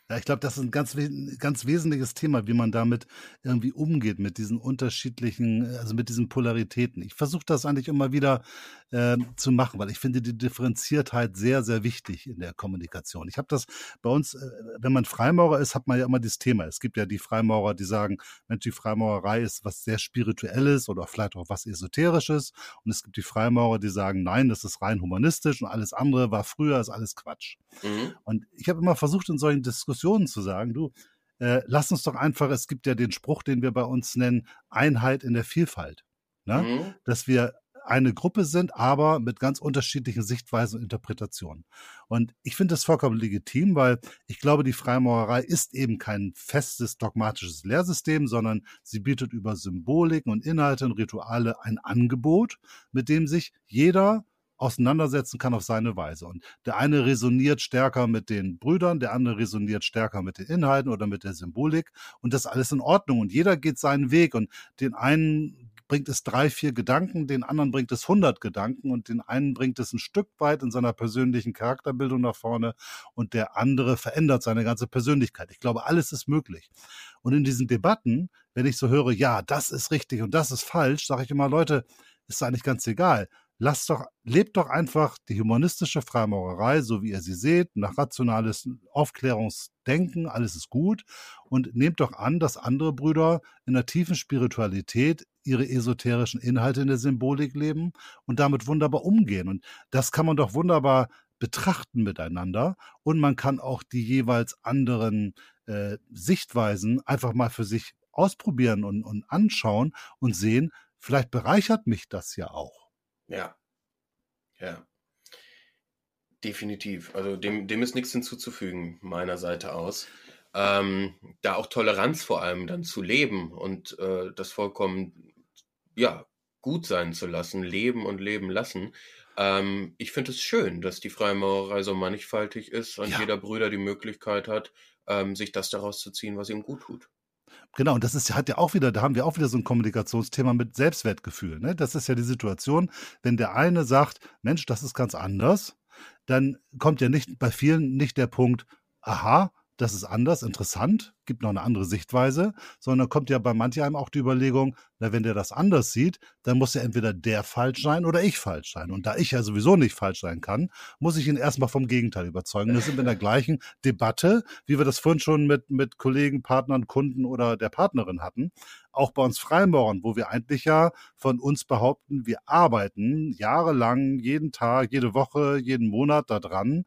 Ja, ich glaube, das ist ein ganz, ganz wesentliches Thema, wie man damit irgendwie umgeht, mit diesen unterschiedlichen, also mit diesen Polaritäten. Ich versuche das eigentlich immer wieder äh, zu machen, weil ich finde die Differenziertheit sehr, sehr wichtig in der Kommunikation. Ich habe das bei uns, äh, wenn man Freimaurer ist, hat man ja immer dieses Thema. Es gibt ja die Freimaurer, die sagen, Mensch, die Freimaurerei ist was sehr Spirituelles oder vielleicht auch was Esoterisches. Und es gibt die Freimaurer, die sagen, nein, das ist rein humanistisch und alles andere war früher, ist alles Quatsch. Mhm. Und ich habe immer versucht, in solchen Diskussionen zu sagen, du, äh, lass uns doch einfach, es gibt ja den Spruch, den wir bei uns nennen, Einheit in der Vielfalt. Ne? Mhm. Dass wir eine Gruppe sind, aber mit ganz unterschiedlichen Sichtweisen und Interpretationen. Und ich finde das vollkommen legitim, weil ich glaube, die Freimaurerei ist eben kein festes dogmatisches Lehrsystem, sondern sie bietet über Symboliken und Inhalte und Rituale ein Angebot, mit dem sich jeder auseinandersetzen kann auf seine Weise. Und der eine resoniert stärker mit den Brüdern, der andere resoniert stärker mit den Inhalten oder mit der Symbolik. Und das alles in Ordnung. Und jeder geht seinen Weg. Und den einen bringt es drei, vier Gedanken, den anderen bringt es hundert Gedanken und den einen bringt es ein Stück weit in seiner persönlichen Charakterbildung nach vorne und der andere verändert seine ganze Persönlichkeit. Ich glaube, alles ist möglich. Und in diesen Debatten, wenn ich so höre, ja, das ist richtig und das ist falsch, sage ich immer, Leute, ist eigentlich ganz egal lasst doch, lebt doch einfach die humanistische Freimaurerei, so wie ihr sie seht, nach rationales Aufklärungsdenken, alles ist gut und nehmt doch an, dass andere Brüder in der tiefen Spiritualität ihre esoterischen Inhalte in der Symbolik leben und damit wunderbar umgehen. Und das kann man doch wunderbar betrachten miteinander und man kann auch die jeweils anderen äh, Sichtweisen einfach mal für sich ausprobieren und, und anschauen und sehen, vielleicht bereichert mich das ja auch. Ja. Ja. Definitiv. Also dem, dem ist nichts hinzuzufügen, meiner Seite aus. Ähm, da auch Toleranz vor allem dann zu leben und äh, das vollkommen, ja, gut sein zu lassen, leben und leben lassen. Ähm, ich finde es schön, dass die Freimaurerei so mannigfaltig ist und ja. jeder Brüder die Möglichkeit hat, ähm, sich das daraus zu ziehen, was ihm gut tut. Genau, und das ist hat ja auch wieder, da haben wir auch wieder so ein Kommunikationsthema mit Selbstwertgefühl. Ne? Das ist ja die Situation, wenn der eine sagt, Mensch, das ist ganz anders, dann kommt ja nicht bei vielen nicht der Punkt, aha, das ist anders, interessant, gibt noch eine andere Sichtweise, sondern kommt ja bei manch einem auch die Überlegung, na, wenn der das anders sieht, dann muss ja entweder der falsch sein oder ich falsch sein. Und da ich ja sowieso nicht falsch sein kann, muss ich ihn erstmal vom Gegenteil überzeugen. Das sind wir in der gleichen Debatte, wie wir das vorhin schon mit, mit Kollegen, Partnern, Kunden oder der Partnerin hatten. Auch bei uns Freimaurern, wo wir eigentlich ja von uns behaupten, wir arbeiten jahrelang, jeden Tag, jede Woche, jeden Monat daran,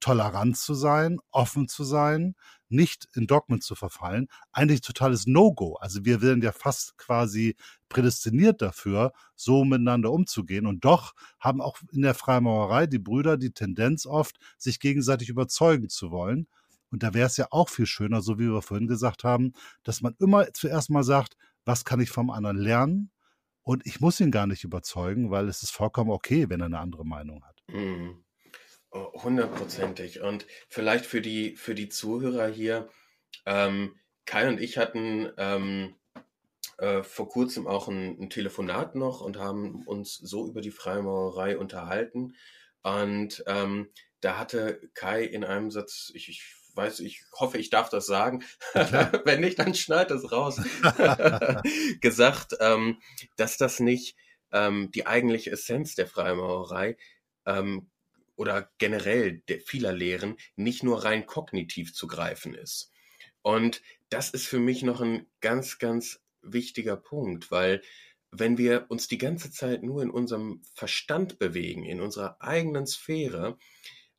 tolerant zu sein, offen zu sein, nicht in Dogmen zu verfallen, eigentlich totales No-Go. Also wir werden ja fast quasi prädestiniert dafür, so miteinander umzugehen. Und doch haben auch in der Freimaurerei die Brüder die Tendenz oft, sich gegenseitig überzeugen zu wollen. Und da wäre es ja auch viel schöner, so wie wir vorhin gesagt haben, dass man immer zuerst mal sagt, was kann ich vom anderen lernen? Und ich muss ihn gar nicht überzeugen, weil es ist vollkommen okay, wenn er eine andere Meinung hat. Mhm. Hundertprozentig. Und vielleicht für die, für die Zuhörer hier, ähm, Kai und ich hatten ähm, äh, vor kurzem auch ein, ein, Telefonat noch und haben uns so über die Freimaurerei unterhalten. Und ähm, da hatte Kai in einem Satz, ich, ich weiß, ich hoffe, ich darf das sagen. Wenn nicht, dann schneid es raus. gesagt, ähm, dass das nicht ähm, die eigentliche Essenz der Freimaurerei ähm, oder generell vieler Lehren nicht nur rein kognitiv zu greifen ist. Und das ist für mich noch ein ganz, ganz wichtiger Punkt, weil wenn wir uns die ganze Zeit nur in unserem Verstand bewegen, in unserer eigenen Sphäre,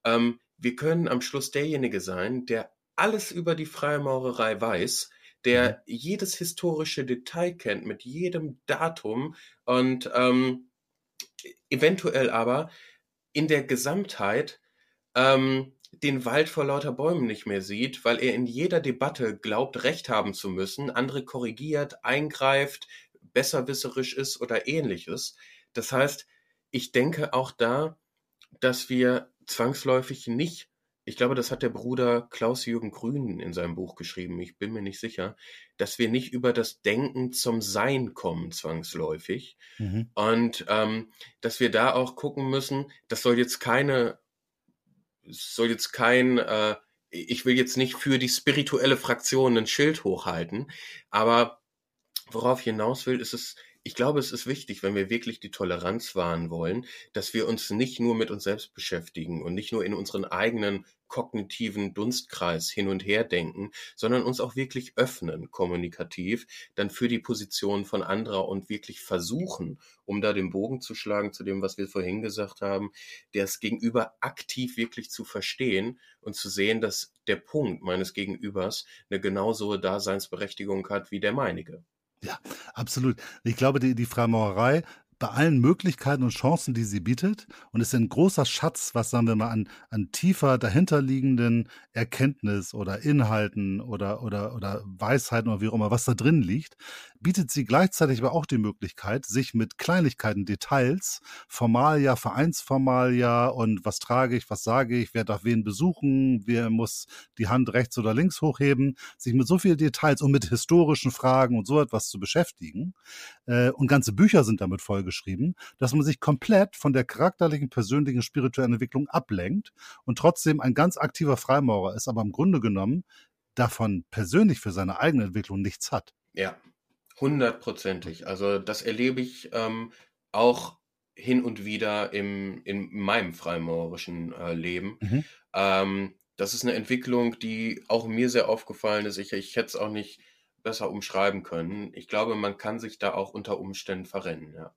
ähm, wir können am Schluss derjenige sein, der alles über die Freimaurerei weiß, der mhm. jedes historische Detail kennt mit jedem Datum und ähm, eventuell aber in der Gesamtheit ähm, den Wald vor lauter Bäumen nicht mehr sieht, weil er in jeder Debatte glaubt, Recht haben zu müssen, andere korrigiert, eingreift, besserwisserisch ist oder ähnliches. Das heißt, ich denke auch da, dass wir zwangsläufig nicht ich glaube, das hat der Bruder Klaus-Jürgen Grün in seinem Buch geschrieben, ich bin mir nicht sicher, dass wir nicht über das Denken zum Sein kommen, zwangsläufig. Mhm. Und ähm, dass wir da auch gucken müssen, das soll jetzt keine, soll jetzt kein, äh, ich will jetzt nicht für die spirituelle Fraktion ein Schild hochhalten, aber worauf ich hinaus will, ist es, ich glaube, es ist wichtig, wenn wir wirklich die Toleranz wahren wollen, dass wir uns nicht nur mit uns selbst beschäftigen und nicht nur in unseren eigenen kognitiven Dunstkreis hin und her denken, sondern uns auch wirklich öffnen, kommunikativ, dann für die Position von anderer und wirklich versuchen, um da den Bogen zu schlagen zu dem, was wir vorhin gesagt haben, das Gegenüber aktiv wirklich zu verstehen und zu sehen, dass der Punkt meines Gegenübers eine genauso Daseinsberechtigung hat wie der meinige. Ja, absolut. Ich glaube, die, die Freimaurerei bei allen Möglichkeiten und Chancen, die sie bietet. Und ist ein großer Schatz, was sagen wir mal, an, an tiefer dahinterliegenden Erkenntnis oder Inhalten oder, oder, oder Weisheiten oder wie auch immer, was da drin liegt, bietet sie gleichzeitig aber auch die Möglichkeit, sich mit Kleinigkeiten, Details, Formalia, Vereinsformalia und was trage ich, was sage ich, wer darf wen besuchen, wer muss die Hand rechts oder links hochheben, sich mit so vielen Details und mit historischen Fragen und so etwas zu beschäftigen. Äh, und ganze Bücher sind damit vollgeschrieben, dass man sich komplett von der charakterlichen, persönlichen, spirituellen Entwicklung ablenkt und trotzdem ein ganz aktiver Freimaurer ist, aber im Grunde genommen davon persönlich für seine eigene Entwicklung nichts hat. Ja, Hundertprozentig. Also das erlebe ich ähm, auch hin und wieder im, in meinem freimaurerischen äh, Leben. Mhm. Ähm, das ist eine Entwicklung, die auch mir sehr aufgefallen ist. Ich, ich hätte es auch nicht besser umschreiben können. Ich glaube, man kann sich da auch unter Umständen verrennen, ja.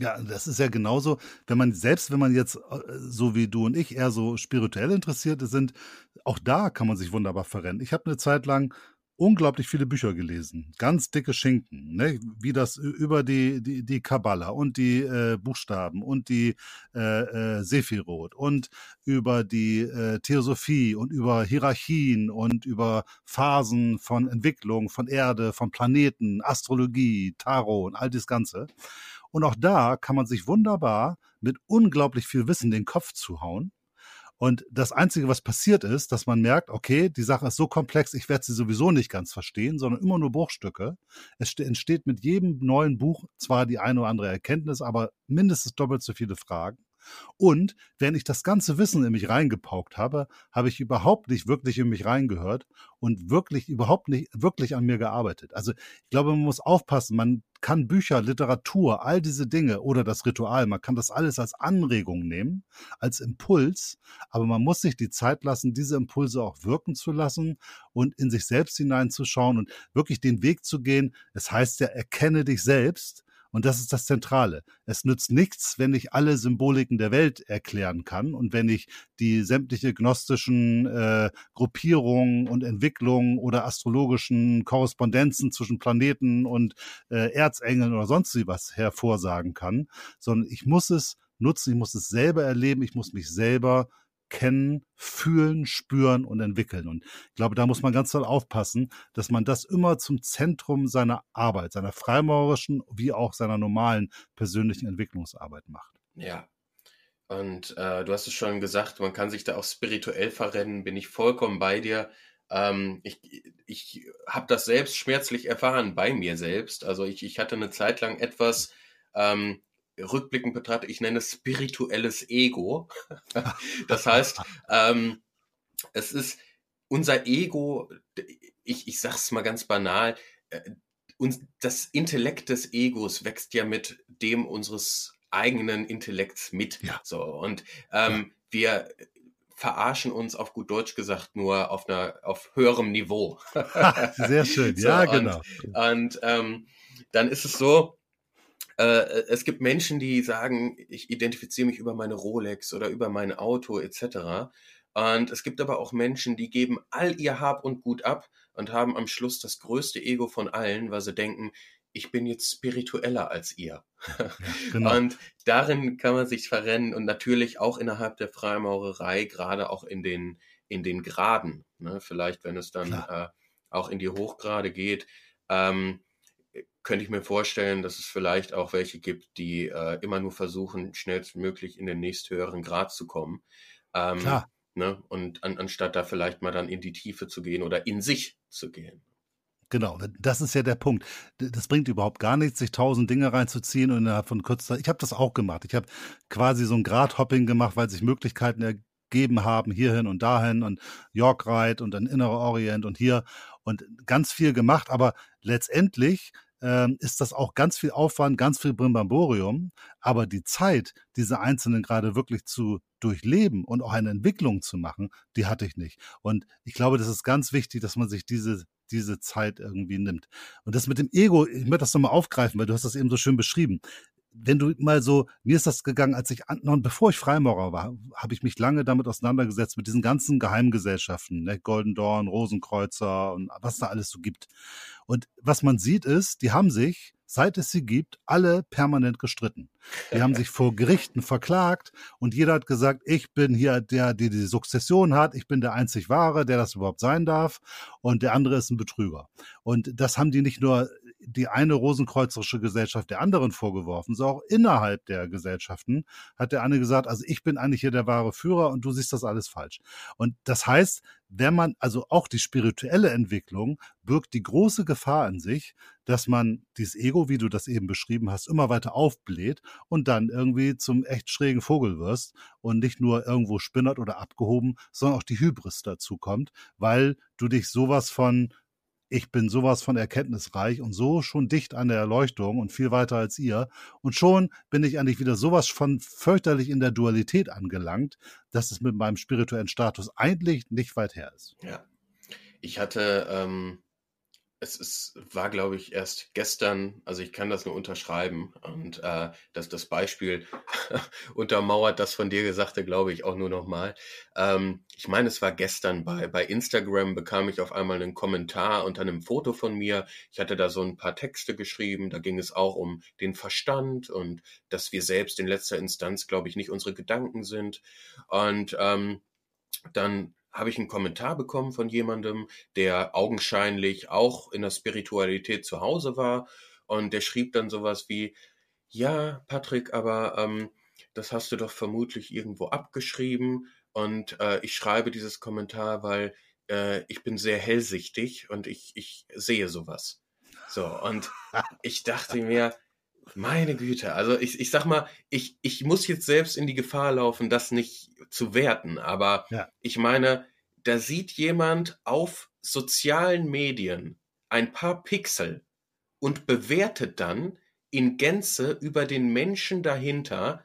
Ja, das ist ja genauso, wenn man selbst, wenn man jetzt äh, so wie du und ich eher so spirituell interessiert sind, auch da kann man sich wunderbar verrennen. Ich habe eine Zeit lang unglaublich viele Bücher gelesen, ganz dicke Schinken, ne? wie das über die die die Kabbala und die äh, Buchstaben und die äh, äh, Sephiroth und über die äh, Theosophie und über Hierarchien und über Phasen von Entwicklung, von Erde, von Planeten, Astrologie, Tarot und all das Ganze. Und auch da kann man sich wunderbar mit unglaublich viel Wissen den Kopf zuhauen und das Einzige, was passiert ist, dass man merkt, okay, die Sache ist so komplex, ich werde sie sowieso nicht ganz verstehen, sondern immer nur Bruchstücke. Es entsteht mit jedem neuen Buch zwar die eine oder andere Erkenntnis, aber mindestens doppelt so viele Fragen. Und wenn ich das ganze Wissen in mich reingepaukt habe, habe ich überhaupt nicht wirklich in mich reingehört und wirklich überhaupt nicht wirklich an mir gearbeitet. Also ich glaube, man muss aufpassen, man kann Bücher, Literatur, all diese Dinge oder das Ritual, man kann das alles als Anregung nehmen, als Impuls, aber man muss sich die Zeit lassen, diese Impulse auch wirken zu lassen und in sich selbst hineinzuschauen und wirklich den Weg zu gehen. Es heißt ja, erkenne dich selbst und das ist das Zentrale. Es nützt nichts, wenn ich alle Symboliken der Welt erklären kann und wenn ich die sämtliche gnostischen äh, Gruppierungen und Entwicklungen oder astrologischen Korrespondenzen zwischen Planeten und äh, Erzengeln oder sonst wie was hervorsagen kann, sondern ich muss es nutzen, ich muss es selber erleben, ich muss mich selber kennen, fühlen, spüren und entwickeln. Und ich glaube, da muss man ganz doll aufpassen, dass man das immer zum Zentrum seiner Arbeit, seiner freimaurerischen wie auch seiner normalen persönlichen Entwicklungsarbeit macht. Ja. Und äh, du hast es schon gesagt, man kann sich da auch spirituell verrennen, bin ich vollkommen bei dir. Ähm, ich ich habe das selbst schmerzlich erfahren bei mir selbst. Also ich, ich hatte eine Zeit lang etwas, ähm, rückblickend betrachtet, ich nenne es spirituelles Ego. das heißt, ähm, es ist unser Ego, ich, ich sag's mal ganz banal, äh, uns, das Intellekt des Egos wächst ja mit dem unseres eigenen Intellekts mit. Ja. So, und ähm, ja. wir verarschen uns auf gut Deutsch gesagt nur auf einer auf höherem Niveau. Sehr schön, so, ja, genau. Und, und ähm, dann ist es so, äh, es gibt Menschen, die sagen, ich identifiziere mich über meine Rolex oder über mein Auto etc. Und es gibt aber auch Menschen, die geben all ihr Hab und Gut ab und haben am Schluss das größte Ego von allen, weil sie denken, ich bin jetzt spiritueller als ihr. Ja, genau. Und darin kann man sich verrennen und natürlich auch innerhalb der Freimaurerei, gerade auch in den, in den Graden. Ne? Vielleicht, wenn es dann äh, auch in die Hochgrade geht. Ähm, könnte ich mir vorstellen, dass es vielleicht auch welche gibt, die äh, immer nur versuchen, schnellstmöglich in den nächsthöheren Grad zu kommen. Ähm, Klar. Ne? Und an, anstatt da vielleicht mal dann in die Tiefe zu gehen oder in sich zu gehen. Genau, das ist ja der Punkt. Das bringt überhaupt gar nichts, sich tausend Dinge reinzuziehen und innerhalb von kurzer Zeit. Ich habe das auch gemacht. Ich habe quasi so ein Gradhopping gemacht, weil sich Möglichkeiten abgeben haben, hierhin und dahin und York Ride und dann Innerer Orient und hier und ganz viel gemacht, aber letztendlich ähm, ist das auch ganz viel Aufwand, ganz viel Brimbamborium. Aber die Zeit, diese Einzelnen gerade wirklich zu durchleben und auch eine Entwicklung zu machen, die hatte ich nicht. Und ich glaube, das ist ganz wichtig, dass man sich diese diese Zeit irgendwie nimmt. Und das mit dem Ego, ich möchte das nochmal aufgreifen, weil du hast das eben so schön beschrieben wenn du mal so, mir ist das gegangen, als ich, noch bevor ich Freimaurer war, habe ich mich lange damit auseinandergesetzt, mit diesen ganzen Geheimgesellschaften, ne? Golden Dawn, Rosenkreuzer und was da alles so gibt. Und was man sieht ist, die haben sich, seit es sie gibt, alle permanent gestritten. Die haben sich vor Gerichten verklagt und jeder hat gesagt, ich bin hier der, der die Sukzession hat, ich bin der einzig Wahre, der das überhaupt sein darf und der andere ist ein Betrüger. Und das haben die nicht nur die eine rosenkreuzerische Gesellschaft der anderen vorgeworfen, so auch innerhalb der Gesellschaften hat der eine gesagt, also ich bin eigentlich hier der wahre Führer und du siehst das alles falsch. Und das heißt, wenn man, also auch die spirituelle Entwicklung birgt die große Gefahr in sich, dass man dieses Ego, wie du das eben beschrieben hast, immer weiter aufbläht und dann irgendwie zum echt schrägen Vogel wirst und nicht nur irgendwo spinnert oder abgehoben, sondern auch die Hybris dazu kommt, weil du dich sowas von ich bin sowas von erkenntnisreich und so schon dicht an der Erleuchtung und viel weiter als ihr. Und schon bin ich eigentlich wieder sowas von fürchterlich in der Dualität angelangt, dass es mit meinem spirituellen Status eigentlich nicht weit her ist. Ja. Ich hatte ähm, es ist, war, glaube ich, erst gestern, also ich kann das nur unterschreiben und äh, das, das Beispiel untermauert das von dir Gesagte, glaube ich, auch nur nochmal. Ähm, ich meine, es war gestern bei, bei Instagram bekam ich auf einmal einen Kommentar unter einem Foto von mir. Ich hatte da so ein paar Texte geschrieben, da ging es auch um den Verstand und dass wir selbst in letzter Instanz, glaube ich, nicht unsere Gedanken sind. Und ähm, dann habe ich einen Kommentar bekommen von jemandem, der augenscheinlich auch in der Spiritualität zu Hause war. Und der schrieb dann sowas wie, ja, Patrick, aber ähm, das hast du doch vermutlich irgendwo abgeschrieben. Und äh, ich schreibe dieses Kommentar, weil äh, ich bin sehr hellsichtig und ich, ich sehe sowas. So, und ich dachte mir, meine Güte, also ich, ich sag mal, ich, ich muss jetzt selbst in die Gefahr laufen, das nicht zu werten, aber ja. ich meine, da sieht jemand auf sozialen Medien ein paar Pixel und bewertet dann in Gänze über den Menschen dahinter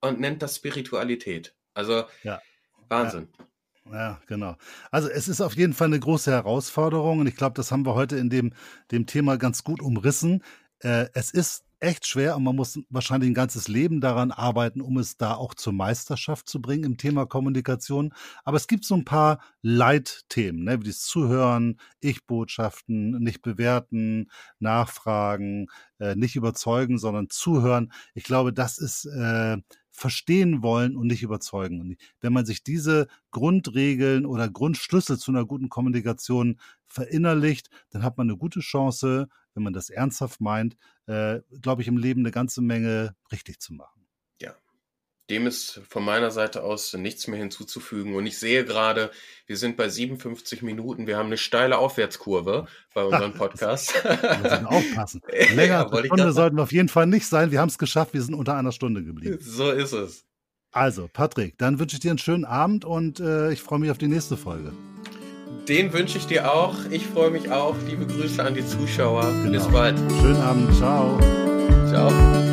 und nennt das Spiritualität. Also ja. Wahnsinn. Ja. Ja, genau. Also es ist auf jeden Fall eine große Herausforderung und ich glaube, das haben wir heute in dem, dem Thema ganz gut umrissen. Äh, es ist echt schwer und man muss wahrscheinlich ein ganzes Leben daran arbeiten, um es da auch zur Meisterschaft zu bringen im Thema Kommunikation. Aber es gibt so ein paar Leitthemen, ne, wie das Zuhören, Ich-Botschaften, nicht bewerten, nachfragen, äh, nicht überzeugen, sondern zuhören. Ich glaube, das ist äh, verstehen wollen und nicht überzeugen. Und wenn man sich diese Grundregeln oder Grundschlüssel zu einer guten Kommunikation verinnerlicht, dann hat man eine gute Chance, wenn man das ernsthaft meint, äh, glaube ich, im Leben eine ganze Menge richtig zu machen. Ja, dem ist von meiner Seite aus nichts mehr hinzuzufügen. Und ich sehe gerade, wir sind bei 57 Minuten. Wir haben eine steile Aufwärtskurve bei unserem Podcast. wir müssen aufpassen. Länger ja, als eine Stunde sollten wir auf jeden Fall nicht sein. Wir haben es geschafft. Wir sind unter einer Stunde geblieben. So ist es. Also, Patrick, dann wünsche ich dir einen schönen Abend und äh, ich freue mich auf die nächste Folge den wünsche ich dir auch. Ich freue mich auch. Liebe Grüße an die Zuschauer. Genau. Bis bald. Schönen Abend. Ciao. Ciao.